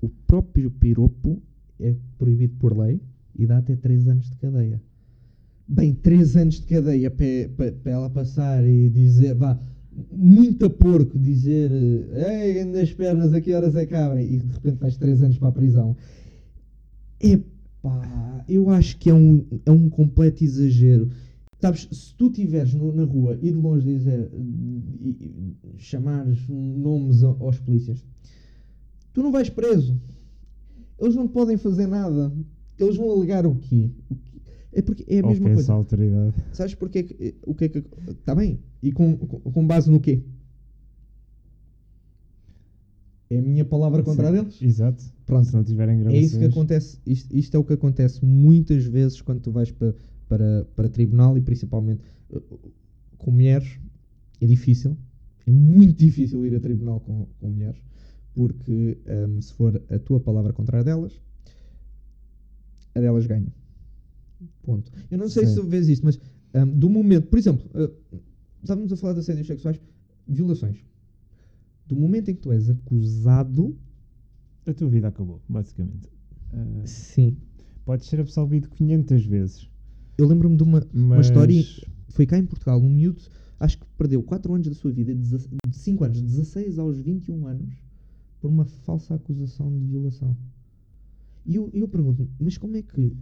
O próprio piropo é proibido por lei e dá até 3 anos de cadeia. Bem, 3 anos de cadeia para ela passar e dizer, vá, muito a porco, dizer, ei, nas pernas, a que horas é que abrem? E de repente vais 3 anos para a prisão. Epá, eu acho que é um, é um completo exagero. Sabes, se tu estiveres na rua e de longe dizer, e- e chamares nomes aos polícias, tu não vais preso. Eles não podem fazer nada. Eles vão alegar o quê? O quê? É porque é a mesma Ofensa coisa. autoridade. Sabes porque é o que é que. Está bem. E com, com, base no quê? É a minha palavra contra a Sim, deles? Exato. Pronto. Se não tiverem É gravações. isso que acontece. Isto, isto é o que acontece muitas vezes quando tu vais para, para, para tribunal e principalmente uh, com mulheres. É difícil. É muito difícil ir a tribunal com, com mulheres. Porque um, se for a tua palavra contra a delas, a delas ganha. Ponto. Eu não sei Sim. se vês isto, mas um, do momento, por exemplo, uh, estávamos a falar de assédios sexuais, violações. Do momento em que tu és acusado, A tua vida acabou, basicamente. Ah, sim. podes ser absolvido 500 vezes. Eu lembro-me de uma, Mas... uma história. Foi cá em Portugal, um miúdo, acho que perdeu 4 anos da sua vida, de 5 anos, 16 aos 21 anos, por uma falsa acusação de violação. E eu, eu pergunto-me, mas como é que.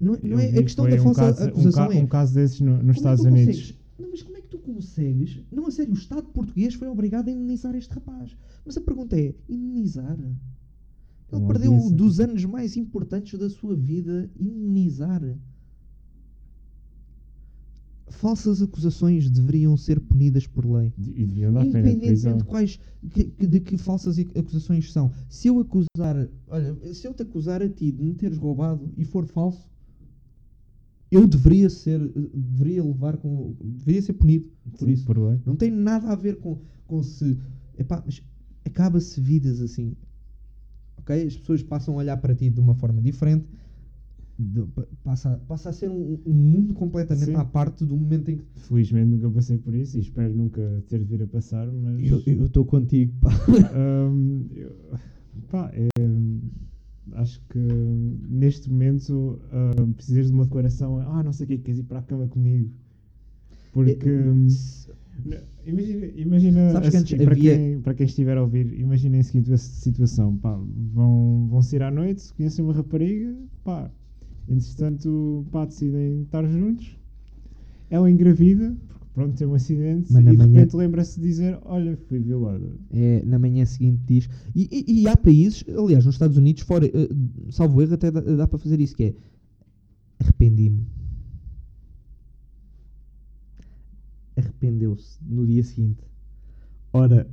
Não, é- não é a questão que da um falsa caso- um acusação ca- é. Um caso desses no- nos é Estados tu Unidos. consegues- Não, mas como é que tu consegues? Não, a sério, o Estado português foi obrigado a indemnizar este rapaz. Mas a pergunta é: indemnizar? Ele perdeu dos anos mais importantes da sua vida. Indemnizar. Falsas acusações deveriam ser punidas por lei. E deviam dar pena de prisão. Independentemente de quais que- que- de que falsas ac- acusações são. Se eu acusar, olha, se eu te acusar a ti de me teres roubado e for falso, eu deveria ser, deveria levar com, deveria ser punido por Sim, isso. Por lei. Não tem nada a ver com, com se, epá, mas acaba-se vidas assim, ok? As pessoas passam a olhar para ti de uma forma diferente. De- pa- passa, passa a ser um, um mundo completamente Sim. à parte do momento em que Felizmente nunca passei por isso e espero nunca ter de vir a passar, mas. eu estou contigo. pá. Hum, eu- pá, é, acho que neste momento hum, precisas de uma declaração. Ah, não sei o que, queres ir para a cama comigo? Porque. É, Imagina, imagina Sabes que antes para, havia- quem, para quem estiver a ouvir, imaginem a seguinte situação: pá, vão, vão sair à noite, conhecem uma rapariga, pá, entretanto, pá, decidem estar juntos. Ela engravida, porque pronto, tem um acidente, Mas e na de manhã- repente lembra-se de dizer: Olha, fui violada. é, na manhã seguinte diz. E, e- e há países, aliás, nos Estados Unidos, fora, eh, salvo erro, até dá, dá para fazer isso, que é arrependi-me. Arrependeu-se no dia seguinte. Ora,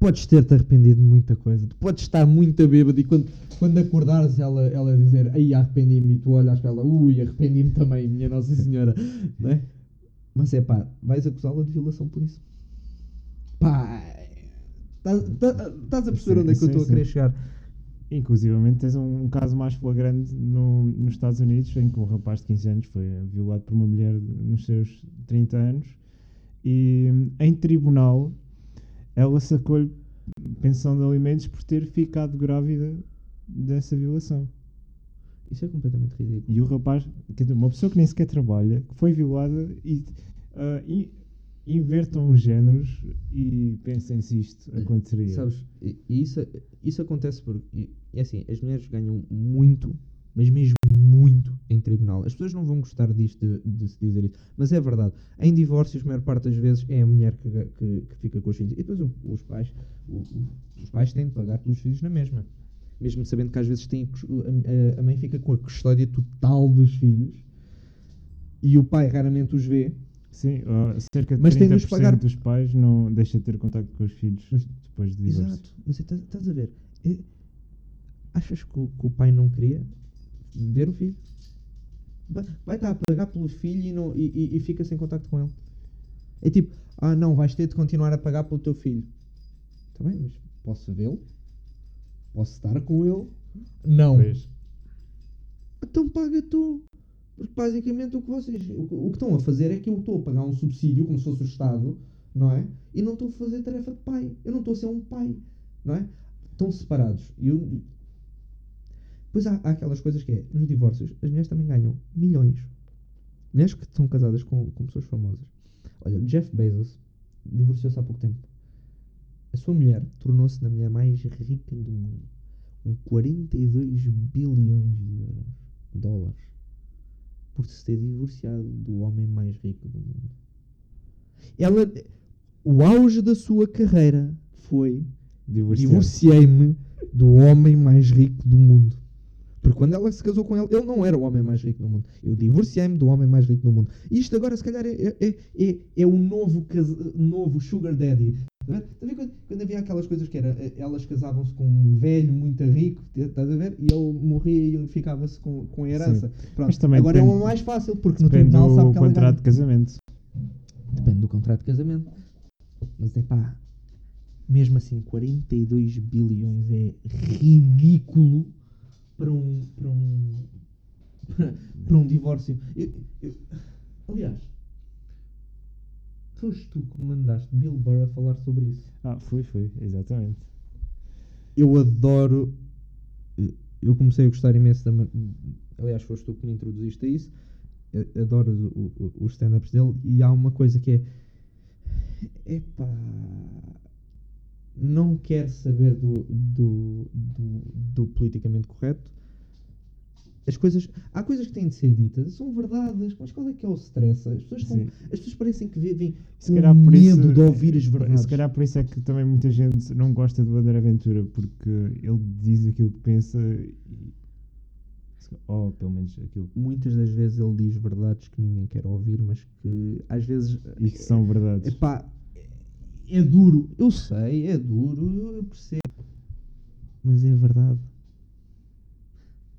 podes ter-te arrependido de muita coisa. Tu podes estar muito bêbado e quando, quando acordares ela, ela dizer aí arrependi-me e tu olhas para ela, ui, arrependi-me também, minha Nossa Senhora. Não é? Mas é pá, vais acusá-la de violação por isso. Pá, estás estás a perceber Sim, onde é que eu sim, estou a querer chegar? Inclusivamente tens um, caso mais flagrante no, nos Estados Unidos em que um rapaz de 15 anos foi violado por uma mulher nos seus 30 anos e em tribunal ela sacou-lhe pensão de alimentos por ter ficado grávida dessa violação. Isso é completamente ridículo. E o rapaz, quer dizer, uma pessoa que nem sequer trabalha, que foi violada e, ah, e invertam os géneros e pensem se isto aconteceria. Sabes, isso, isso acontece porque, e assim, as mulheres ganham muito, mas mesmo muito em tribunal. As pessoas não vão gostar disto, de, de se dizer isso. Mas é verdade. Em divórcios, a maior parte das vezes é a mulher que, que, que fica com os filhos. E depois o- os pais, o- os pais têm de pagar pelos filhos na mesma. Mesmo sabendo que às vezes tem, a mãe fica com a custódia total dos filhos e o pai raramente os vê. Sim, cerca de Mas tem de 30% os pagar- dos pais não deixa de ter contato com os filhos Mas- depois do divórcio. Exato. Mas estás estás a ver? É- achas que o, que o pai não queria ver o filho? Vai, estar a pagar pelo filho e, não, e, e- e fica sem contacto com ele. É tipo, ah não, vais ter de continuar a pagar pelo teu filho. Está bem, mas posso vê-lo? Posso estar com ele? Não. Pois. Então paga tu. Porque basicamente o que vocês. O, o que estão a fazer é que eu estou a pagar um subsídio, como se fosse o Estado, não é? E não estou a fazer tarefa de pai. Eu não estou a ser um pai, não é? Estão separados. E eu. Depois há, há aquelas coisas que é, nos divórcios, as mulheres também ganham milhões. Mulheres que estão casadas com, com pessoas famosas. Olha, o Jeff Bezos divorciou-se há pouco tempo. A sua mulher tornou-se na mulher mais rica do mundo. Com 42 bilhões de euros, dólares, por se ter divorciado do homem mais rico do mundo. Ela, o auge da sua carreira foi divorciei-me do homem mais rico do mundo. Porque quando ela se casou com ele, ele não era o homem mais rico do mundo. Eu divorciei-me do homem mais rico do mundo. E isto agora, se calhar, é, é, é, é o novo, casa- novo Sugar Daddy. Estás a ver? Quando, quando havia aquelas coisas que era, eh, elas casavam-se com um velho muito rico, estás a ver? E ele morria e ficava-se com, com a herança. Pronto. Mas também Agora é depende- o mais fácil, porque no Depende tribunal sabe do que ela contrato ganha. de casamento. Depende do contrato de casamento. Mas é pá, mesmo assim, 42 bilhões é ridículo para um. para um. para um divórcio. Eu- eu- aliás, foste tu que me mandaste Bill Burr a falar sobre isso. Ah, foi, foi, exatamente. Eu adoro. Eu comecei a gostar imenso da. Aliás, foste tu que me introduziste a isso. Eu adoro os stand-ups dele e há uma coisa que é. Epá. Não quero saber do, do, do, do politicamente correto. As coisas. Há coisas que têm de ser ditas, são verdades, mas qual é que é o stress? As pessoas, Sim. as pessoas parecem que vivem Se com medo isso, de ouvir as verdades. Se calhar por isso é que também muita gente não gosta do André Aventura, porque ele diz aquilo que pensa. Ou pelo menos aquilo. muitas das vezes ele diz verdades que ninguém quer ouvir, mas que às vezes E que são verdades. epá, é, é duro. Eu sei, é duro, eu percebo. Mas é verdade.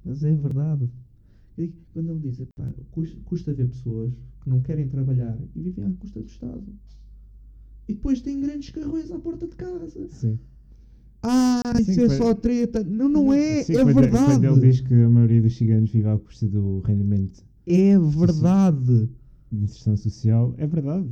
Mas é verdade. Quando ele diz, epá, custa, custa ver pessoas que não querem trabalhar e vivem à custa do Estado. E depois têm grandes carrões à porta de casa. Sim. Ah, Sim, isso é quando- só treta. Não, não é. Sim, é quando, verdade. Quando ele diz que a maioria dos ciganos vive à custa do rendimento É verdade. de inserção social, é verdade.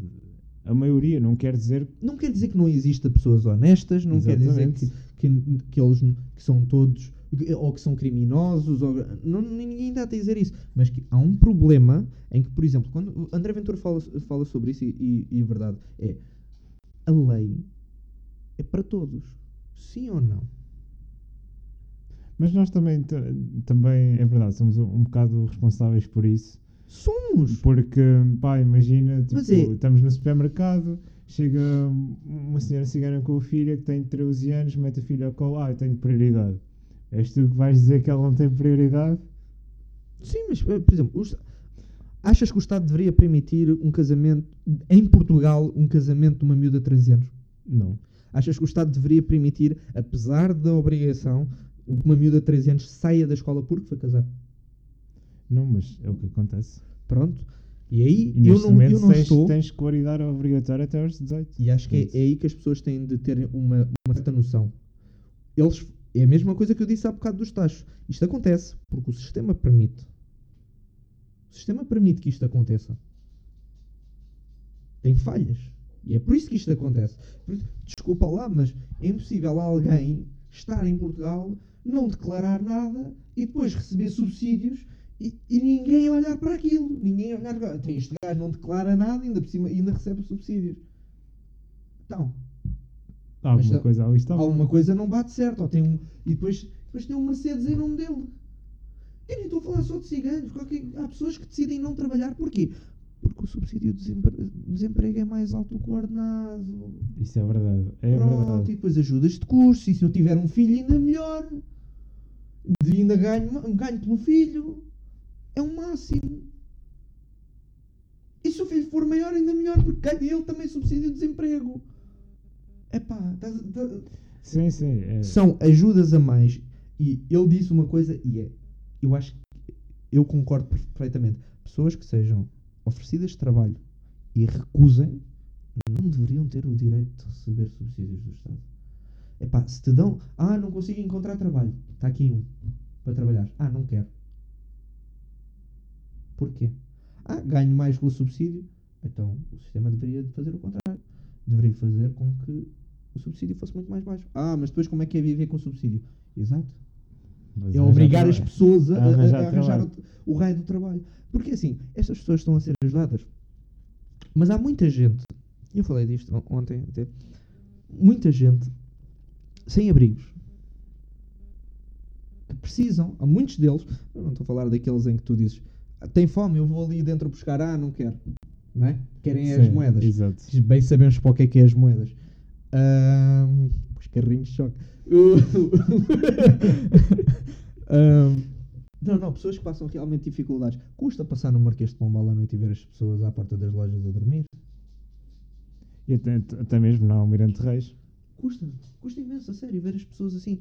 A maioria não quer dizer. Não quer dizer que não exista pessoas honestas, não quer dizer Exatamente. que, que, que eles que são todos ou que são criminosos, ou, não, ninguém está a dizer isso. Mas que há um problema em que, por exemplo, quando o André Ventura fala, fala sobre isso, e, e, e a verdade é a lei é para todos, sim ou não? Mas nós também, ta- também é verdade, somos um, um bocado responsáveis por isso. Somos! Porque, pá, imagina, tipo, Mas é- estamos no supermercado, chega uma senhora cigana com a filha que tem 13 anos, mete a filha ao colo, ah, eu tenho prioridade. És tu que vais dizer que ela não tem prioridade? Sim, mas, eh, por exemplo, os- achas que o Estado deveria permitir um casamento, em Portugal, um casamento de uma miúda de 13 anos? Não. Achas que o Estado deveria permitir, apesar da obrigação, que uma miúda de 13 anos saia da escola porque foi casar? Não, mas é o que acontece. Pronto. E aí E eu não, eu não tens, estou. tens escolaridade obrigatória até aos 18. E acho que é, é aí que as pessoas têm de ter uma, uma certa noção. Eles, é a mesma coisa que eu disse há bocado dos tachos. Isto acontece porque o sistema permite. O sistema permite que isto aconteça. Tem falhas. E é por isso que isto acontece. Desculpa lá, mas é impossível alguém estar em Portugal, não declarar nada e depois receber subsídios e, e ninguém olhar para aquilo. Ninguém olhar. Tem este gajo não declara nada, ainda por cima ainda recebe subsídios. Então, Alguma Mas, coisa ali está. alguma coisa não bate certo. Ou tem um, e depois, depois tem um Mercedes em nome dele. Eu nem estou a falar só de ciganos. qualquer- Há pessoas que decidem não trabalhar. Porquê? Porque o subsídio de desempre- desemprego é mais alto do que o ordenado. Isso é verdade. É Pronto, verdade. e depois ajudas de curso. E se eu tiver um filho, ainda melhor. De ainda ganho, ganho pelo filho. É o máximo. E se o filho for maior, ainda melhor, porque ganha ele também subsídio de desemprego. Epá, estás- tá- Sim, sim. É. são ajudas a mais. E ele disse uma coisa, e é. Eu acho que eu concordo perfeitamente. Pessoas que sejam oferecidas de trabalho e recusem, não deveriam ter o direito de receber subsídios do Estado. Epá, se te dão. Ah, não consigo encontrar trabalho. Está aqui um para trabalhar. Ah, não quero. Porquê? Ah, ganho mais com o subsídio. Então o sistema deveria de fazer o contrário. Deveria fazer com que o subsídio fosse muito mais baixo. Ah, mas depois como é que é viver com o subsídio? Exato. Mas É arranjar obrigar as pessoas a, A a- a arranjar arranjar, o, o raio do trabalho. Porque assim, estas pessoas estão a ser ajudadas. Mas há muita gente, eu falei disto on- ontem até, muita gente sem abrigos que precisam, há muitos deles, não estou a falar daqueles em que tu dizes "Ah, tem fome, eu vou ali dentro buscar, ah, não quero, não é? Querem as Sim, moedas. Exato. Bem sabemos para o que é que é as moedas. Ahm, os carrinhos de choque. Ahm, não, não, pessoas que passam realmente dificuldades. Custa passar no Marquês de Pombal à noite e ver as pessoas à porta das lojas a dormir. E até, até mesmo na Almirante Reis. Custa, custa imenso, a sério, ver as pessoas assim.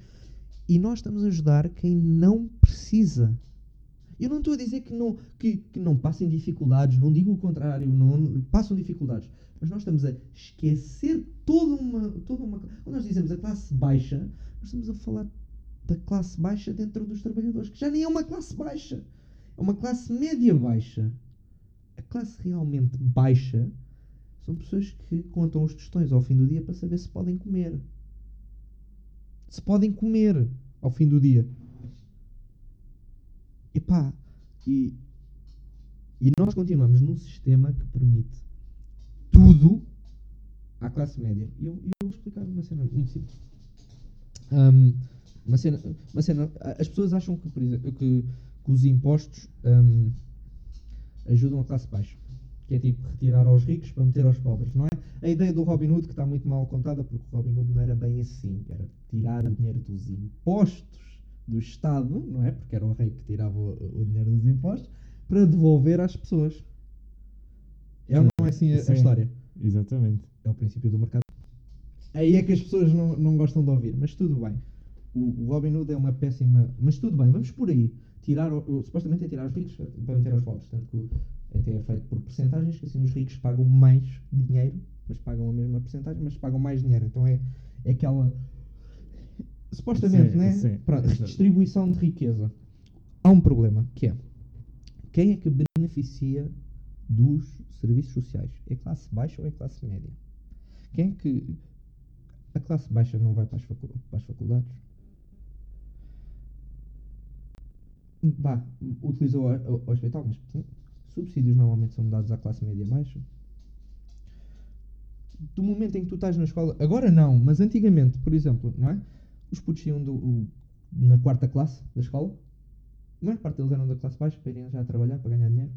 E nós estamos a ajudar quem não precisa. Eu não estou a dizer que não, que, que não passem dificuldades, não digo o contrário, não passam dificuldades. Mas nós estamos a esquecer toda uma, toda uma. Quando nós dizemos a classe baixa, nós estamos a falar da classe baixa dentro dos trabalhadores, que já nem é uma classe baixa, é uma classe média baixa. A classe realmente baixa são pessoas que contam os tostões ao fim do dia para saber se podem comer. Se podem comer ao fim do dia. Epá, e, e nós continuamos num sistema que permite tudo à classe média. E eu, eu vou explicar uma cena muito simples. Ahm, uma cena, uma cena, as pessoas acham que, exemplo, que, que os impostos ahm, ajudam a classe baixa. Que é tipo retirar aos ricos para meter aos pobres, não é? A ideia do Robin Hood que está muito mal contada porque o Robin Hood não era bem assim. Era tirar o dinheiro dos impostos do Estado, não é? Porque era o rei que tirava o, o dinheiro dos impostos para devolver às pessoas. É ou não é assim a, a história? Exatamente. É o princípio do mercado. Aí é que as pessoas não, não gostam de ouvir, mas tudo bem. O, o Robin Hood é uma péssima. Mas tudo bem, vamos por aí. Tirar, o- supostamente é tirar os ricos para meter aos pobres. Tanto que até é feito por percentagens, que assim os ricos pagam mais dinheiro, mas pagam a mesma percentagem, mas pagam mais dinheiro. Então é, é aquela. Supostamente, Sim, né? sim, Pronto, redistribuição de riqueza. Há um problema que é quem é que beneficia dos serviços sociais? É classe baixa ou é classe média? Quem é que. A classe baixa não vai para as, facu- para as faculdades? Vá, utilizou o, hospital, mas hum, subsídios normalmente são dados à classe média baixa. Do momento em que tu estás na escola, agora não, mas antigamente, por exemplo, não é? Os putos iam do, o- na quarta classe da escola, a maior parte deles eram da classe baixa para irem já trabalhar, para ganhar dinheiro.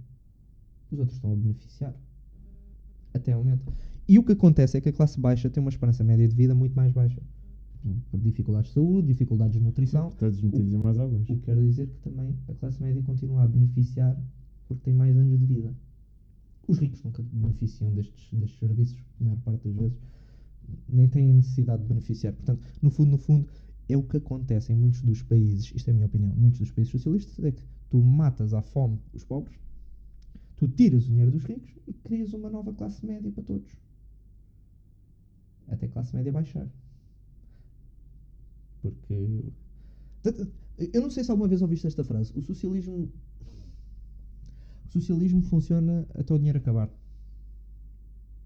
Os outros estão a beneficiar. Até o momento. E o que acontece é que a classe baixa tem uma esperança média de vida muito mais baixa. Por dificuldades de saúde, dificuldades de nutrição. Todos os motivos e mais alguns. O que quer dizer que também a classe média continua a beneficiar porque tem mais anos de vida. Os ricos nunca beneficiam destes, destes serviços, a maior parte das vezes. Nem têm necessidade de beneficiar. Portanto, no fundo, no fundo, é o que acontece em muitos dos países, isto é a minha opinião, muitos dos países socialistas, é que tu matas à fome os pobres, tu tiras o dinheiro dos ricos e crias uma nova classe média para todos. Até a classe média baixar. Porque. Eu não sei se alguma vez ouviste esta frase. O socialismo. O socialismo funciona até o dinheiro acabar.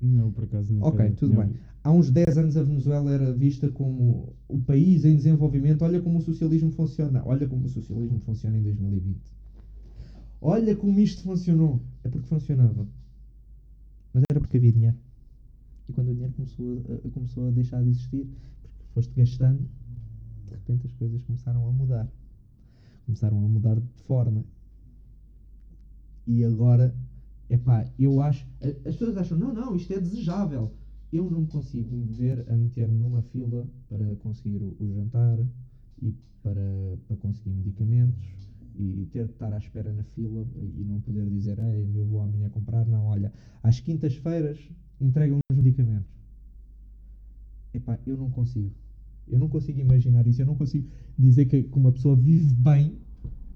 Não, por acaso não. Ok, tudo bem. Há uns 10 anos a Venezuela era vista como o país em desenvolvimento. Olha como o socialismo funciona. Olha como o socialismo funciona em 2020. Olha como isto funcionou. É porque funcionava. Mas era porque havia dinheiro. E quando o dinheiro começou a, a- começou a deixar de existir, porque foste gastando, de repente as coisas começaram a mudar. começaram a mudar de forma. E agora, epá, eu acho. As pessoas acham, não, não, isto é desejável. Eu não consigo me ver a meter-me numa fila para conseguir o, o jantar e para, para conseguir medicamentos e ter de estar à espera na fila e não poder dizer, ei, eu vou amanhã comprar. Não, olha, às quintas-feiras entregam os medicamentos. Epá, eu não consigo. Eu não consigo imaginar isso. Eu não consigo dizer que, que uma pessoa vive bem.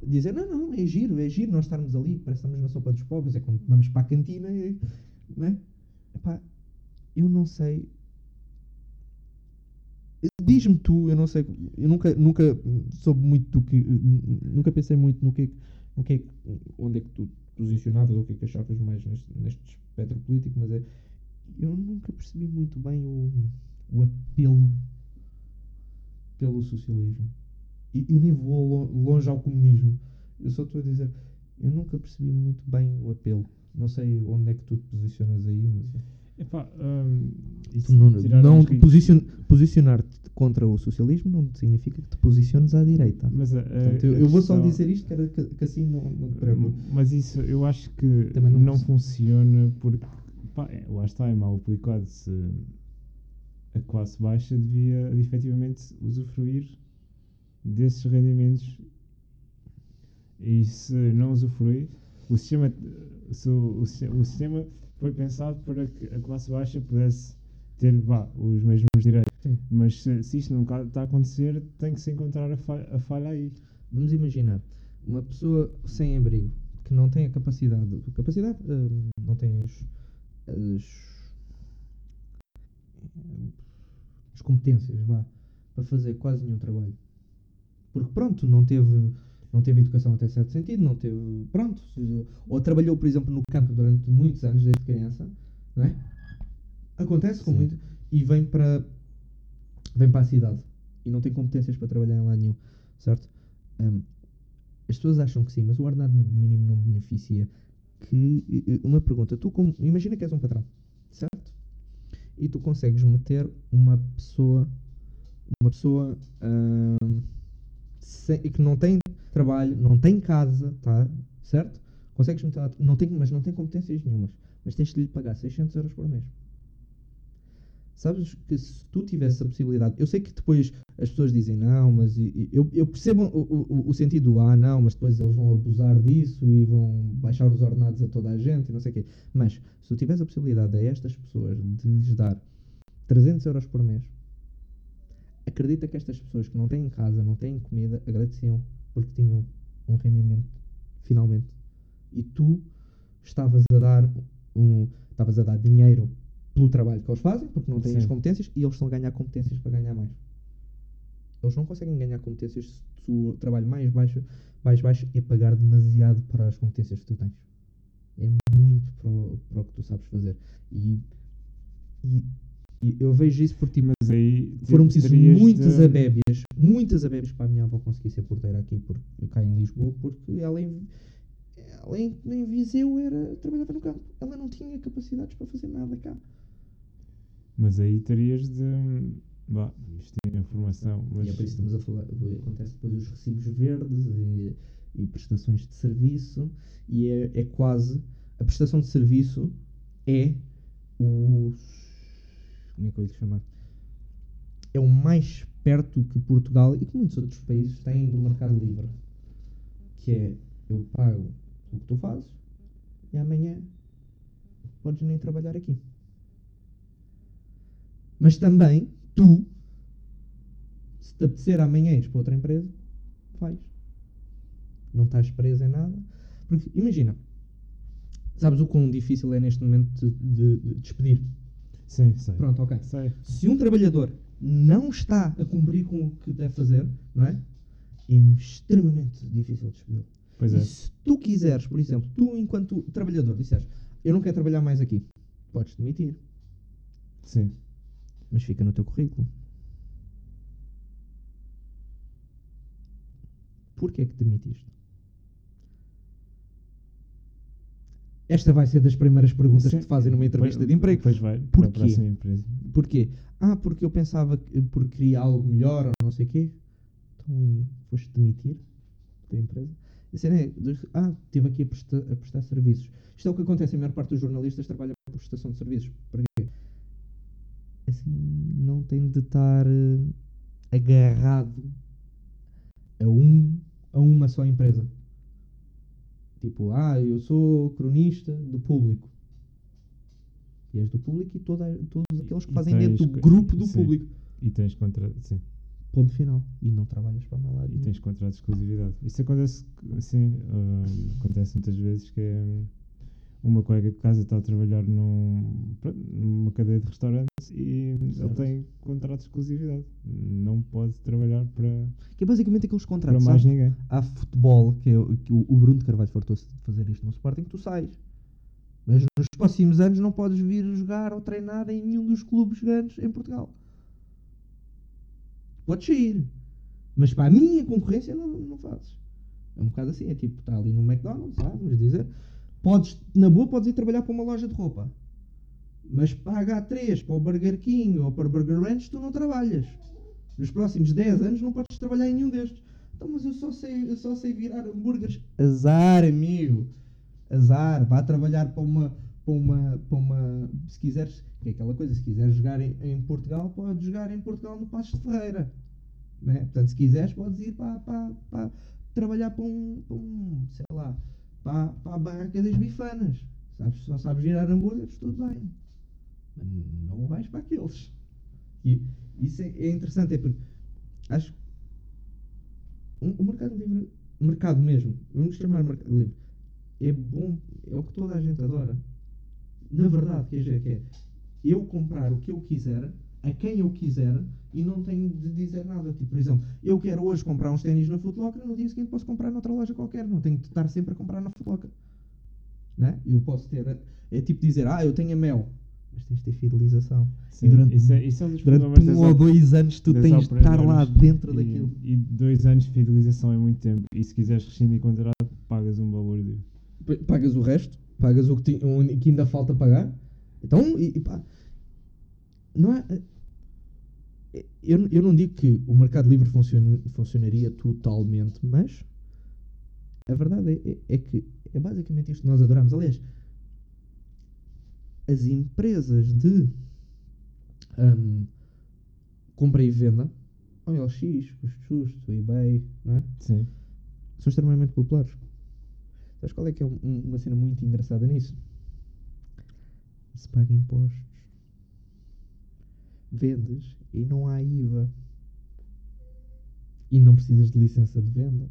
Dizer, não, não, é giro, é giro nós estarmos ali, parece que estamos na sopa dos pobres, é quando vamos para a cantina e. Né? Epá, eu não sei. Diz-me tu, eu não sei, eu nunca, nunca soube muito do que. Nunca pensei muito no que, no que é onde é que tu posicionavas ou o que é que achavas mais neste, neste espectro político, mas é. Eu nunca percebi muito bem o, o apelo pelo socialismo. E eu nem vou lo- longe ao comunismo. Eu só estou a dizer, eu nunca percebi muito bem o apelo. Não sei onde é que tu te posicionas aí, mas. Epá, hum, não, não riscos- posicion- posicionar-te contra o socialismo não significa que te posiciones à direita. Mas a, a- Portanto, eu, eu vou só dizer isto, que, era que, que assim não, não te preocupes. Mas isso eu acho que Também não não, funciona porque pá, é, lá está, é mal aplicado. Se a classe baixa devia efetivamente usufruir desses rendimentos e se não usufruir, o sistema, se o, o o sistema foi pensado para que a classe baixa pudesse ter vá, os mesmos direitos. Sim. Mas se, se isto nunca está a acontecer, tem que se encontrar a falha, a falha aí. Vamos imaginar uma pessoa sem abrigo que não tem a capacidade, capacidade hum, não tem as, as, as competências vá, para fazer quase nenhum trabalho. Porque pronto, não teve, não teve educação até certo sentido, não teve, pronto, ou trabalhou, por exemplo, no campo durante muitos anos desde criança, não é? Acontece com Sim. muito e vem para vem para a cidade e não tem competências para trabalhar em lado nenhum, certo? Hum, as pessoas acham que sim, mas o ordenado mínimo não beneficia. Que uma pergunta, tu como, imagina que és um patrão, certo? E tu consegues meter uma pessoa, uma pessoa hum, sem- que não tem trabalho, não tem casa, tá? Certo? Consegues lá, não tem, mas não tem competências nenhumas, mas tens de lhe pagar 600 euros por mês. Sabes que se tu tivesse a possibilidade, eu sei que depois as pessoas dizem não, mas e- e- eu, eu percebo o, o, o sentido do ah, não, mas depois eles vão abusar disso e vão baixar os ordenados a toda a gente e não sei o quê. Mas se tu tivesse a possibilidade a estas pessoas de lhes dar 300 euros por mês, acredita que estas pessoas que não têm casa, não têm comida, agradeciam porque tinham um rendimento finalmente. E tu estavas a dar um, estavas a dar dinheiro pelo trabalho que eles fazem, porque não têm as Sim. competências, e eles estão a ganhar competências para ganhar mais. Eles não conseguem ganhar competências se o trabalho mais baixo, mais baixo é pagar demasiado para as competências que tu tens. É muito para o, para o que tu sabes fazer. E, e eu vejo isso por ti. Mas aí Foram terias muitas de- abébias, muitas abébias para a minha avó conseguir ser porteira aqui, porque cá em Lisboa, porque ela em, ela em, em Viseu era, trabalhava no campo. Ela não tinha capacidades para fazer nada cá. Mas aí terias de. Vá, investir em formação. Mas E é por isso que estamos a falar. Acontece depois os recibos verdes e, e prestações de serviço. E é, é quase. A prestação de serviço é o. Como é que eu lhe chamar? É o mais perto que Portugal e que muitos outros países têm do mercado livre. Que é eu pago o que tu fazes e amanhã podes nem trabalhar aqui. Mas também tu, se te apetecer amanhã ires para outra empresa, vais. Não estás preso em nada. Porque imagina, sabes o quão difícil é neste momento de, de- de despedir. Sim, sei. Pronto, ok. Sei. Se um trabalhador não está a cumprir com o que deve fazer, não é? É extremamente difícil despedi-lo. Pois E é. se tu quiseres, por exemplo, tu enquanto trabalhador disseres, eu não quero trabalhar mais aqui, podes demitir, Sim. mas fica no teu currículo. Porquê é que demitiste? Esta vai ser das primeiras perguntas Sim. que te fazem numa entrevista Pois- de emprego. Pois vai. Porquê? a próxima empresa. Porquê? Ah, porque eu pensava que porque queria algo melhor ou não sei o quê. Então, e foste demitir? da empresa. É, ah, estive aqui a, presta- a prestar serviços. Isto é o que acontece, a maior parte dos jornalistas trabalha por prestação de serviços. Porquê? Assim, não tem de estar eh, agarrado a, um, a uma só empresa. Tipo, ah, eu sou cronista do público. E és do público e toda, todos aqueles que E fazem dentro do grupo do sim. público. E tens contrato, sim, Ponto final. E não trabalhas para lado e tens contrato de exclusividade. Isso acontece, sim, ah, acontece muitas vezes que é hum, uma colega de casa está a trabalhar num, numa cadeia de restaurantes e ele Certo. tem contrato de exclusividade. Não pode trabalhar para, Que é basicamente aqueles para contratos. mais sabes? ninguém. Há futebol, que, é, o- que o o Bruno de Carvalho fartou-se de fazer isto no Sporting, tu sais. Mas nos próximos anos não podes vir jogar ou treinar em nenhum dos clubes grandes em Portugal. Podes sair. Mas para a minha concorrência não, não fazes. É um bocado assim, é tipo, está ali no McDonald's, ah, vamos dizer. Podes, na boa, podes ir trabalhar para uma loja de roupa. Mas para a H3, para o Burger King ou para o Burger Ranch, tu não trabalhas. Nos próximos 10 anos não podes trabalhar em nenhum destes. Então, mas eu só sei, eu só sei virar hambúrgueres. Azar, amigo. Azar. Vá trabalhar para uma, para uma, para uma. Se quiseres, que é aquela coisa, se quiseres jogar em, em Portugal, podes jogar em Portugal no Passos de Ferreira. Né? Portanto, se quiseres, podes ir para, para, para trabalhar para um, para um, sei lá, para, para a barraca das bifanas. Sabes, só sabes virar hambúrgueres, tudo bem. Mas não vais para aqueles. E isso é, é interessante, é porque acho que o mercado livre, mercado mesmo, vamos chamar mercado livre, é bom, é o que toda a gente adora. Na verdade, quer dizer, que é eu comprar o que eu quiser, a quem eu quiser, e não tenho de dizer nada. Tipo, por exemplo, eu quero hoje comprar uns ténis na Footlocker, no dia seguinte posso comprar noutra loja qualquer, não tenho de estar sempre a comprar na Footlocker. Né? Eu posso ter, é tipo dizer, ah, eu tenho a Mel, mas tens de ter fidelização. Sim, durante- isso, é, isso é um dos Durante um ou dois anos tu tens de estar lá dentro e, daquilo. E dois anos de fidelização é muito tempo. E se quiseres rescindir contrato, pagas um valor de. Pagas o resto, pagas o que, ti- o que ainda falta pagar. Então, e, e pá, não é. Eu, eu não digo que o mercado livre funcione- funcionaria totalmente, mas a verdade é, é- é que é basicamente isto que nós adoramos. Aliás, as empresas de hum, compra e venda, o LX, Custo Justo, o eBay, não é? Sim. são extremamente populares. Sabes qual é que é um- um- uma cena muito engraçada nisso? Se paga impostos. Vendes e não há IVA. E não precisas de licença de venda.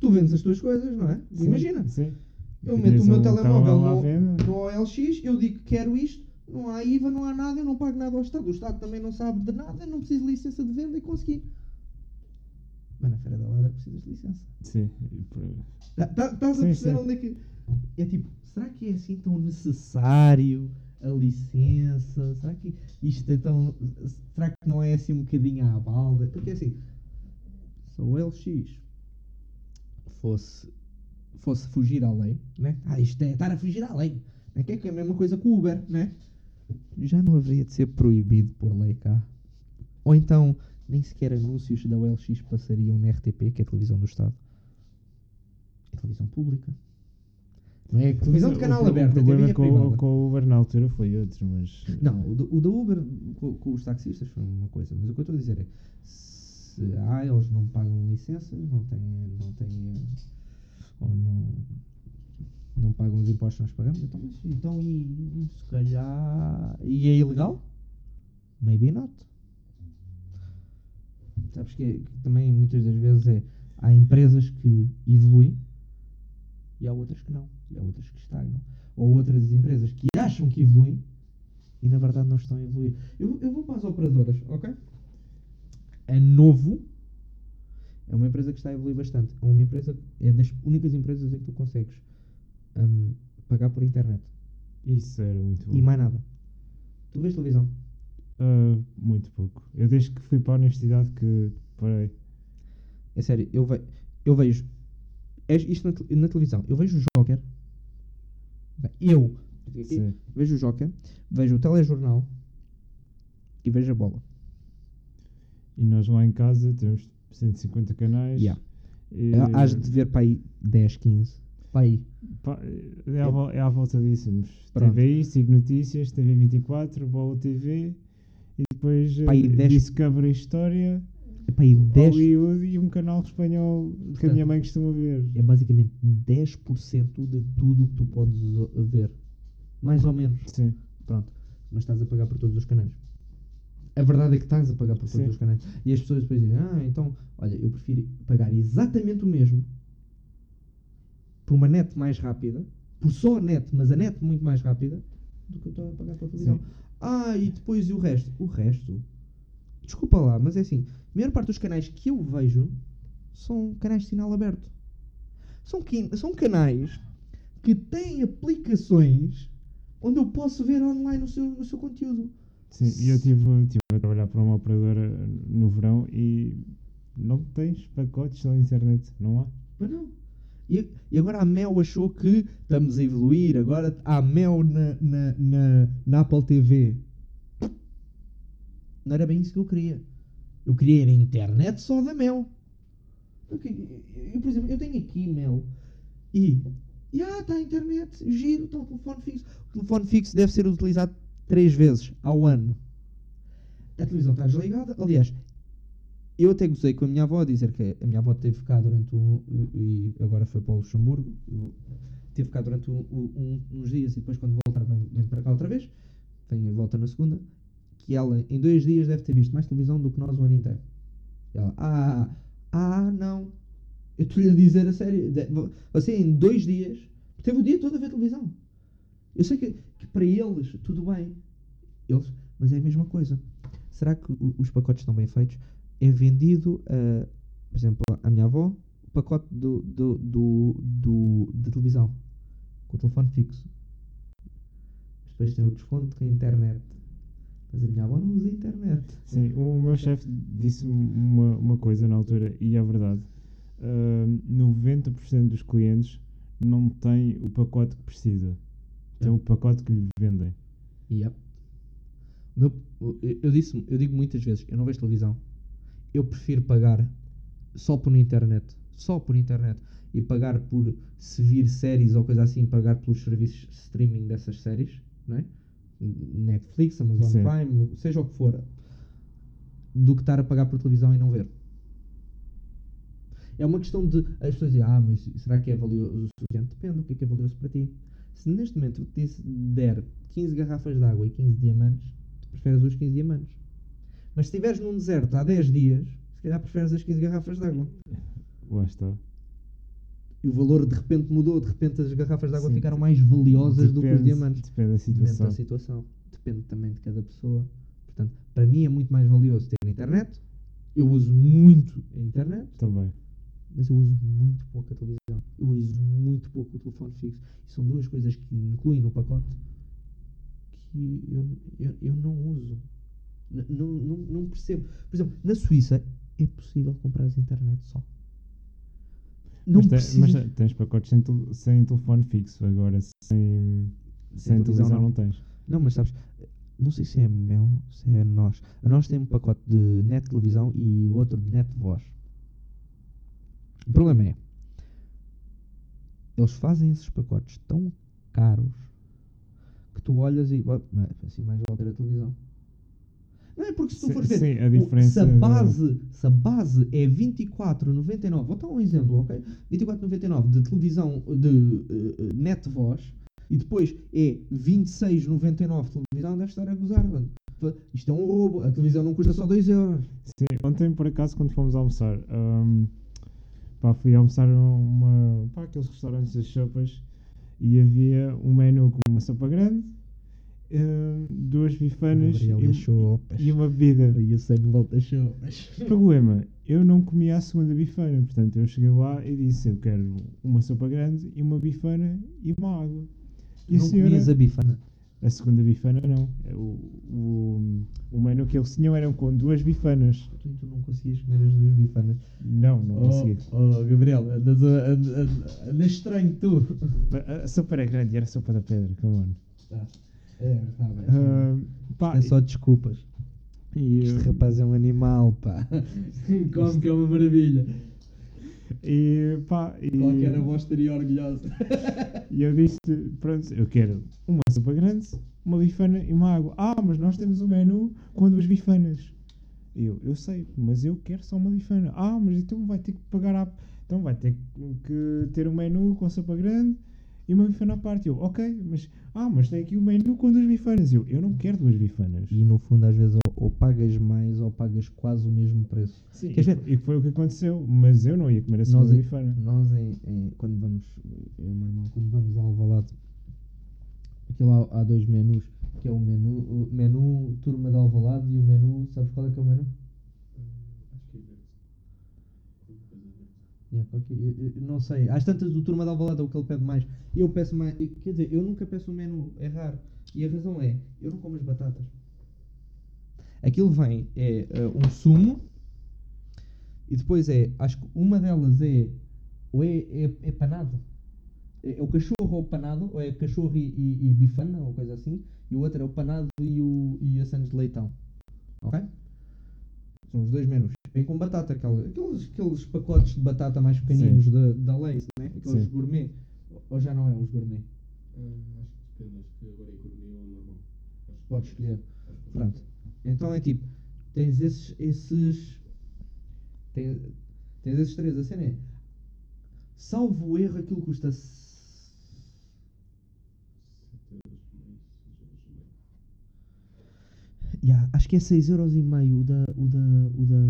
Tu vendes as tuas coisas, não é? Sim, Imagina. Sim. Eu meto o meu telemóvel no, no OLX, eu digo que quero isto, não há IVA, não há nada, eu não pago nada ao Estado. O Estado também não sabe de nada, não preciso de licença de venda e consegui. Mas na Feira da Ladra precisas de licença. Sim. e por- Tá- tá- Estás a perceber sim. onde é que. É tipo, será que é assim tão necessário a licença? Será que isto é tão. Será que não é assim um bocadinho à balda? Porque assim, se o LX fosse, fosse fugir à lei, né? Ah, isto é estar a fugir à lei. Né? Que é que é a mesma coisa que o Uber, né? Já não haveria de ser proibido por lei cá. Ou então, nem sequer anúncios da OLX passariam na RTP, que é a televisão do Estado. É televisão pública. Não é televisão de O canal pro- aberto, O problema é com, privada. com o Uber na altura foi outro, mas. Não, o da, o da Uber com, com os taxistas foi uma coisa, mas o que eu estou a dizer é se ah, eles não pagam licenças, não têm, não têm ou não, não pagam os impostos que nós pagamos, então, mas, então e se calhar e é ilegal? Maybe not. Sabes que, que também muitas das vezes é há empresas que evoluem e há outras que não, há outras que estagnam. Ou outras empresas que acham que evoluem e na verdade não estão a evoluir. Eu, eu vou para as operadoras, ok? A Novo é uma empresa que está a evoluir bastante. É uma empresa, é das únicas empresas em que tu consegues hum, pagar por internet Isso era muito bom. e mais nada. Tu vês televisão? Ah, muito pouco. Eu desde que fui para a universidade que parei. É sério, eu, ve eu vejo isto na, te- na televisão. Eu vejo o Joker. Eu Sim. vejo o Joker, vejo o telejornal e vejo a bola. E nós lá em casa temos 150 canais. Yeah. E, Hás de ver para aí 10, 15. Para aí. é, à, é à volta disso. TVI, SIG Notícias, TV24, Bola TV e depois Pá, aí eh, 10 Discovery História, Para aí 10. Hollywood e um canal espanhol que a Portanto, minha mãe costuma ver. É basicamente 10% de tudo o que tu podes ver. Mais ou menos. Sim. Pronto. Mas estás a pagar por todos os canais. A verdade é que estás a pagar por todos Sim. os canais. E as pessoas depois dizem, ah, então, olha, eu prefiro pagar exatamente o mesmo por uma net mais rápida, por só a net, mas a net muito mais rápida, do que eu estou a pagar pela televisão. Sim. Ah, e depois e o resto? O resto? Desculpa lá, mas é assim, a maior parte dos canais que eu vejo são canais de sinal aberto. São, são canais que têm aplicações onde eu posso ver online o seu, o seu conteúdo. Sim, e eu estive tive a trabalhar para uma operadora no verão e não tens pacotes na internet, não há? Mas não. E, e agora a Mel achou que estamos a evoluir. Agora há Mel na, na, na, na Apple TV. Não era bem isso que eu queria. Eu ir a internet só da Mel. Eu, por exemplo, eu tenho aqui Mel e. E ah, está a internet, giro, está o telefone fixo. O telefone fixo deve ser utilizado três vezes ao ano. A televisão está desligada. Aliás, eu até gozei com a minha avó a dizer que a minha avó teve cá durante um. e agora foi para o Luxemburgo. Teve cá durante um- um- uns dias e depois, quando voltar, vem, vem para cá outra vez. Vem volta na segunda. Que ela, em dois dias, deve ter visto mais televisão do que nós o ano inteiro. E ela, ah, ah, não. Eu estou-lhe a dizer a sério. Você, em dois dias, teve o dia todo a ver televisão. Eu sei que, que para eles, tudo bem. Eles, mas é a mesma coisa. Será que os pacotes estão bem feitos? É vendido, a, por exemplo, à minha avó, o pacote do, do, do, do- de televisão, com o telefone fixo. Depois tem o desconto com a internet. Mas a minha avó não usa a internet. Sim, o meu chefe disse uma, uma coisa na altura, e é verdade. Ah, 90% dos clientes não têm o pacote que precisa. Tem É. o pacote que lhe vendem. Yep. Meu- eu, disse, eu digo muitas vezes, eu não vejo televisão. Eu prefiro pagar só por internet, só por internet e pagar por se vir séries ou coisa assim, pagar pelos serviços streaming dessas séries, não é? Netflix, Amazon Sim. Prime, seja o que for, do que estar a pagar por televisão e não ver. É uma questão de as pessoas dizem, ah, mas será que é valioso o suficiente? Depende do que é que é valioso para ti. Se neste momento te der 15 garrafas de água e 15 diamantes, tu preferes os 15 diamantes. Mas se estiveres num deserto há 10 dias, se calhar preferes as 15 garrafas de água. Lá está. E o valor de repente mudou, de repente as garrafas de água Sim. ficaram mais valiosas do que os Depende- diamantes. Depende da Depende situação. da situação. Depende também de cada pessoa. Portanto, para mim é muito mais valioso ter internet. Eu uso muito a internet, Também. mas eu uso muito pouco a televisão. Eu uso muito pouco o telefone fixo. São duas coisas que incluem no pacote que eu, eu, eu não uso. N- não, não, não percebo. Por exemplo, na Suíça é possível comprar a internet só. Não mas, precisas... mas te- tens pacotes sem, tel- sem telefone fixo. Agora, sem, sem, televisão, televisão, não. não. tens. Não, mas sabes, não sei se é Mel, se é nós. A nós tem um pacote de net televisão e outro de net voz. O problema é, eles fazem esses pacotes tão caros que tu olhas e "Bah, mas assim mais vale ter a televisão. Não é porque se tu Sim, fores ver, sim, a diferença se, a base, se a base é 24,99, vou dar um exemplo, ok? 24,99 de televisão de eh, net voz e depois é 26,99 de televisão, deve estar a gozar. mano. Isto é um roubo, a televisão não custa só 2 euros. Sim, ontem por acaso quando fomos almoçar, hum, pá, fui almoçar uma, pá, aqueles restaurantes das sopas e havia um menu com uma sopa grande, hum, duas bifanas e, e uma bebida. E eu sei que volta sopas. Problema, eu não comia a segunda bifana, portanto eu cheguei lá e disse eu quero uma sopa grande e uma bifana e uma água. E a Não senhora, comias a bifana. a segunda bifana não. O, o, o menu que eles tinham eram com duas bifanas. Tu, não conseguias comer as duas bifanas. Não, não consegui. oh, Gabriel, andas, a- andas, andas- estranho tu. A, a sopa era grande era sopa da pedra, come on. Tá. É, tá bem. Ah, pá, é só desculpas. e, Este rapaz é um animal, pá. Come que é uma maravilha. E pá, e, Qualquer avó estaria orgulhosa. e eu disse: Pronto, eu quero uma sopa grande, uma bifana e uma água. Ah, mas nós temos um menu com duas bifanas. Eu, eu sei, mas eu quero só uma bifana. Ah, mas então vai ter que pagar a. Então vai ter que ter um menu com sopa grande e uma bifana à parte. Eu, ok, mas. Ah, mas tem aqui o menu com duas bifanas. Eu, eu não quero duas bifanas. E no fundo, às vezes, ou, ou pagas mais ou pagas quase o mesmo preço. Sim, e, e foi o que aconteceu, mas eu não ia comer uma em- bifana. nós em, em- quando vamos, eu meu irmão, quando vamos ao Alvalade, aquilo há, há dois menus, que é o menu, o menu turma de Alvalade e o menu, sabes qual é que é o menu? Yeah, eu- eu não sei, às tantas o turma de Alvalade é o que ele pede mais, eu peço mais, quer dizer, eu nunca peço um menu, é raro, e a razão é, eu não como as batatas. Aquilo vem, é eh, um sumo, e depois é, acho que uma delas é, ou é, é, é panado, é, é o cachorro ou panado, ou é cachorro e, e, e bifana, ou coisa assim, e o outro é o panado e, o, e a sandes de leitão, ok? São os dois menus. Vem com batata, aqueles, aqueles pacotes de batata mais pequeninos da, da Lays, né? aqueles Sim. gourmet, ou já não é os gourmet? Ah, acho que depende, acho que agora é gourmet ou normal. Podes escolher. Pronto. Então é tipo, tens esses. esses tens, tens esses três. A cena é. Salvo o erro, aquilo custa. s- sete euros por mês, seis euros por mês. Yeah, acho que é 6,5€ o da. o da. o da.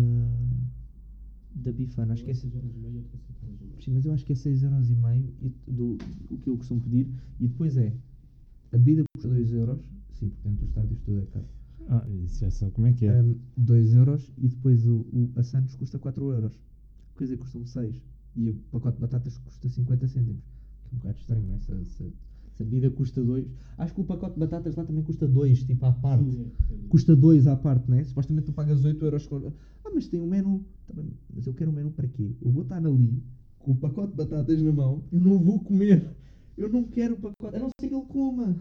da bifana. Acho que é. seis euros e meio, outro é sete euros e meio. Sim, mas eu acho que é 6,5€ e do, o que eu costumo pedir. E depois é. A bebida custa 2€. Sim, porque dentro do estádio tudo é caro. Ah, isso já sabe como é que é. Um, 2 euros e depois o, o, a Santos custa 4 euros. Quer dizer, custam 6. E o pacote de batatas custa 50 cêntimos. Que é um bocado estranho, não é? Se, se, se a bebida custa 2. Acho que o pacote de batatas lá também custa 2, tipo à parte. Sim, é, é. Custa 2 à parte, né? Supostamente tu pagas 8 euros. Ah, mas tem um menu. Tá bem, mas eu quero um menu para quê? Eu vou estar ali com o pacote de batatas na mão. Eu não vou comer. Eu não quero o pacote. A não ser que ele coma.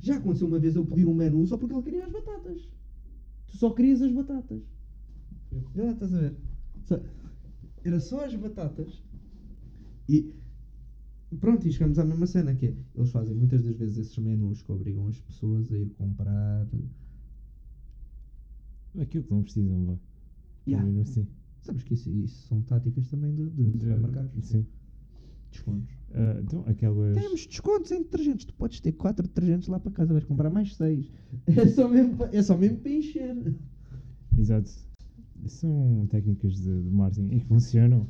Já aconteceu uma vez eu pedir um menu só porque ele queria as batatas. Tu só querias as batatas. Já estás a ver? Era só as batatas. E pronto, e chegamos à mesma cena que é, eles fazem muitas das vezes esses menus que obrigam as pessoas a ir comprar. Aquilo que não precisam, vá. Yeah. Mesmo assim. Sabes que isso, isso são táticas também de, de supermercados. Sim. Descontos. Ah, então, aquelas. Temos descontos em detergentes. Tu podes ter 4 detergentes lá para casa, vais comprar mais 6. É só mesmo, pa- é só mesmo para encher. Exato. São técnicas de, de marketing e que funcionam.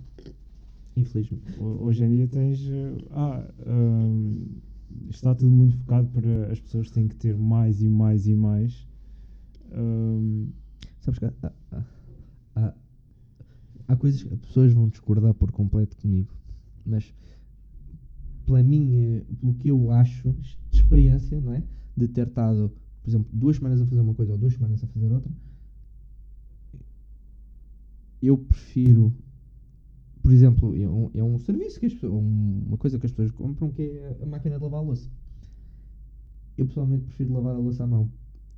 Infelizmente. Ho- Hoje em dia tens. eh, Ah, ahm, está tudo muito focado para as pessoas têm que ter mais e mais e mais. Ahm, Sabes que há, há- há- há, há coisas que as pessoas vão discordar por completo comigo, mas pela minha, pelo que eu acho de experiência, não é? De ter estado, por exemplo, duas semanas a fazer uma coisa ou duas semanas a fazer outra, eu prefiro, por exemplo, é um, é um serviço que as pessoas, um- uma coisa que as pessoas compram que é a máquina de lavar a louça. Eu pessoalmente prefiro lavar a louça à mão.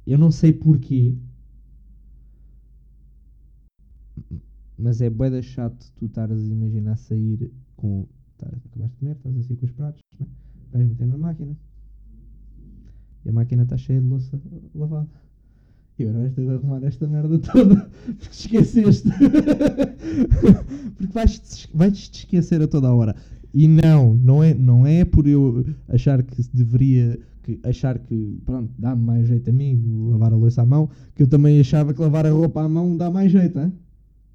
Eu não sei porquê, mas é bué chato tu estares a imaginar sair com. Acabaste de comer, estás assim com os pratos, né? vais meter na máquina e a máquina está cheia de louça lavada. E agora vais ter de arrumar esta merda toda porque te esqueceste. porque vais-te vais-te esquecer a toda a hora. E não, não é, não é por eu achar que deveria. Que achar que, pronto, dá-me mais jeito a mim lavar a louça à mão, que eu também achava que lavar a roupa à mão dá mais jeito, hein?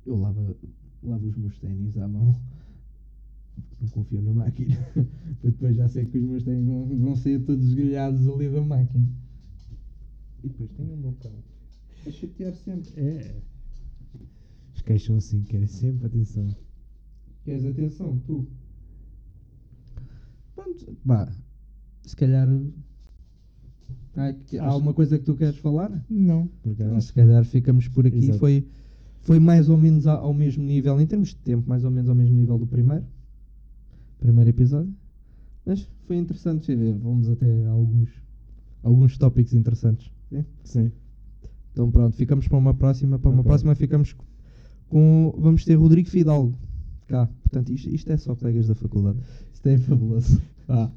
Eu lavo, lavo os meus ténis à mão. Não confio na máquina. Porque depois já sei que os meus ténis vão, vão sair todos esgalhados ali da máquina. E depois tenho o meu cão. A chatear sempre. é. Os queixam assim, querem sempre atenção. Queres atenção? Tu? Pronto, vá. Se calhar. Há, que- há alguma coisa que tu queres falar? Não, porque Então, se calhar ficamos por aqui. Exato. Foi, foi mais ou menos ao, ao mesmo nível, em termos de tempo, mais ou menos ao mesmo nível do primeiro. Primeiro episódio. Mas foi interessante ver. Vamos até alguns, alguns tópicos interessantes. sim? Sim. Então pronto, ficamos para uma próxima. Para uma Ok. próxima ficamos co- com, vamos ter Rodrigo Fidalgo cá. Portanto, isto, isto é só colegas da faculdade. Isto é fabuloso. Vá.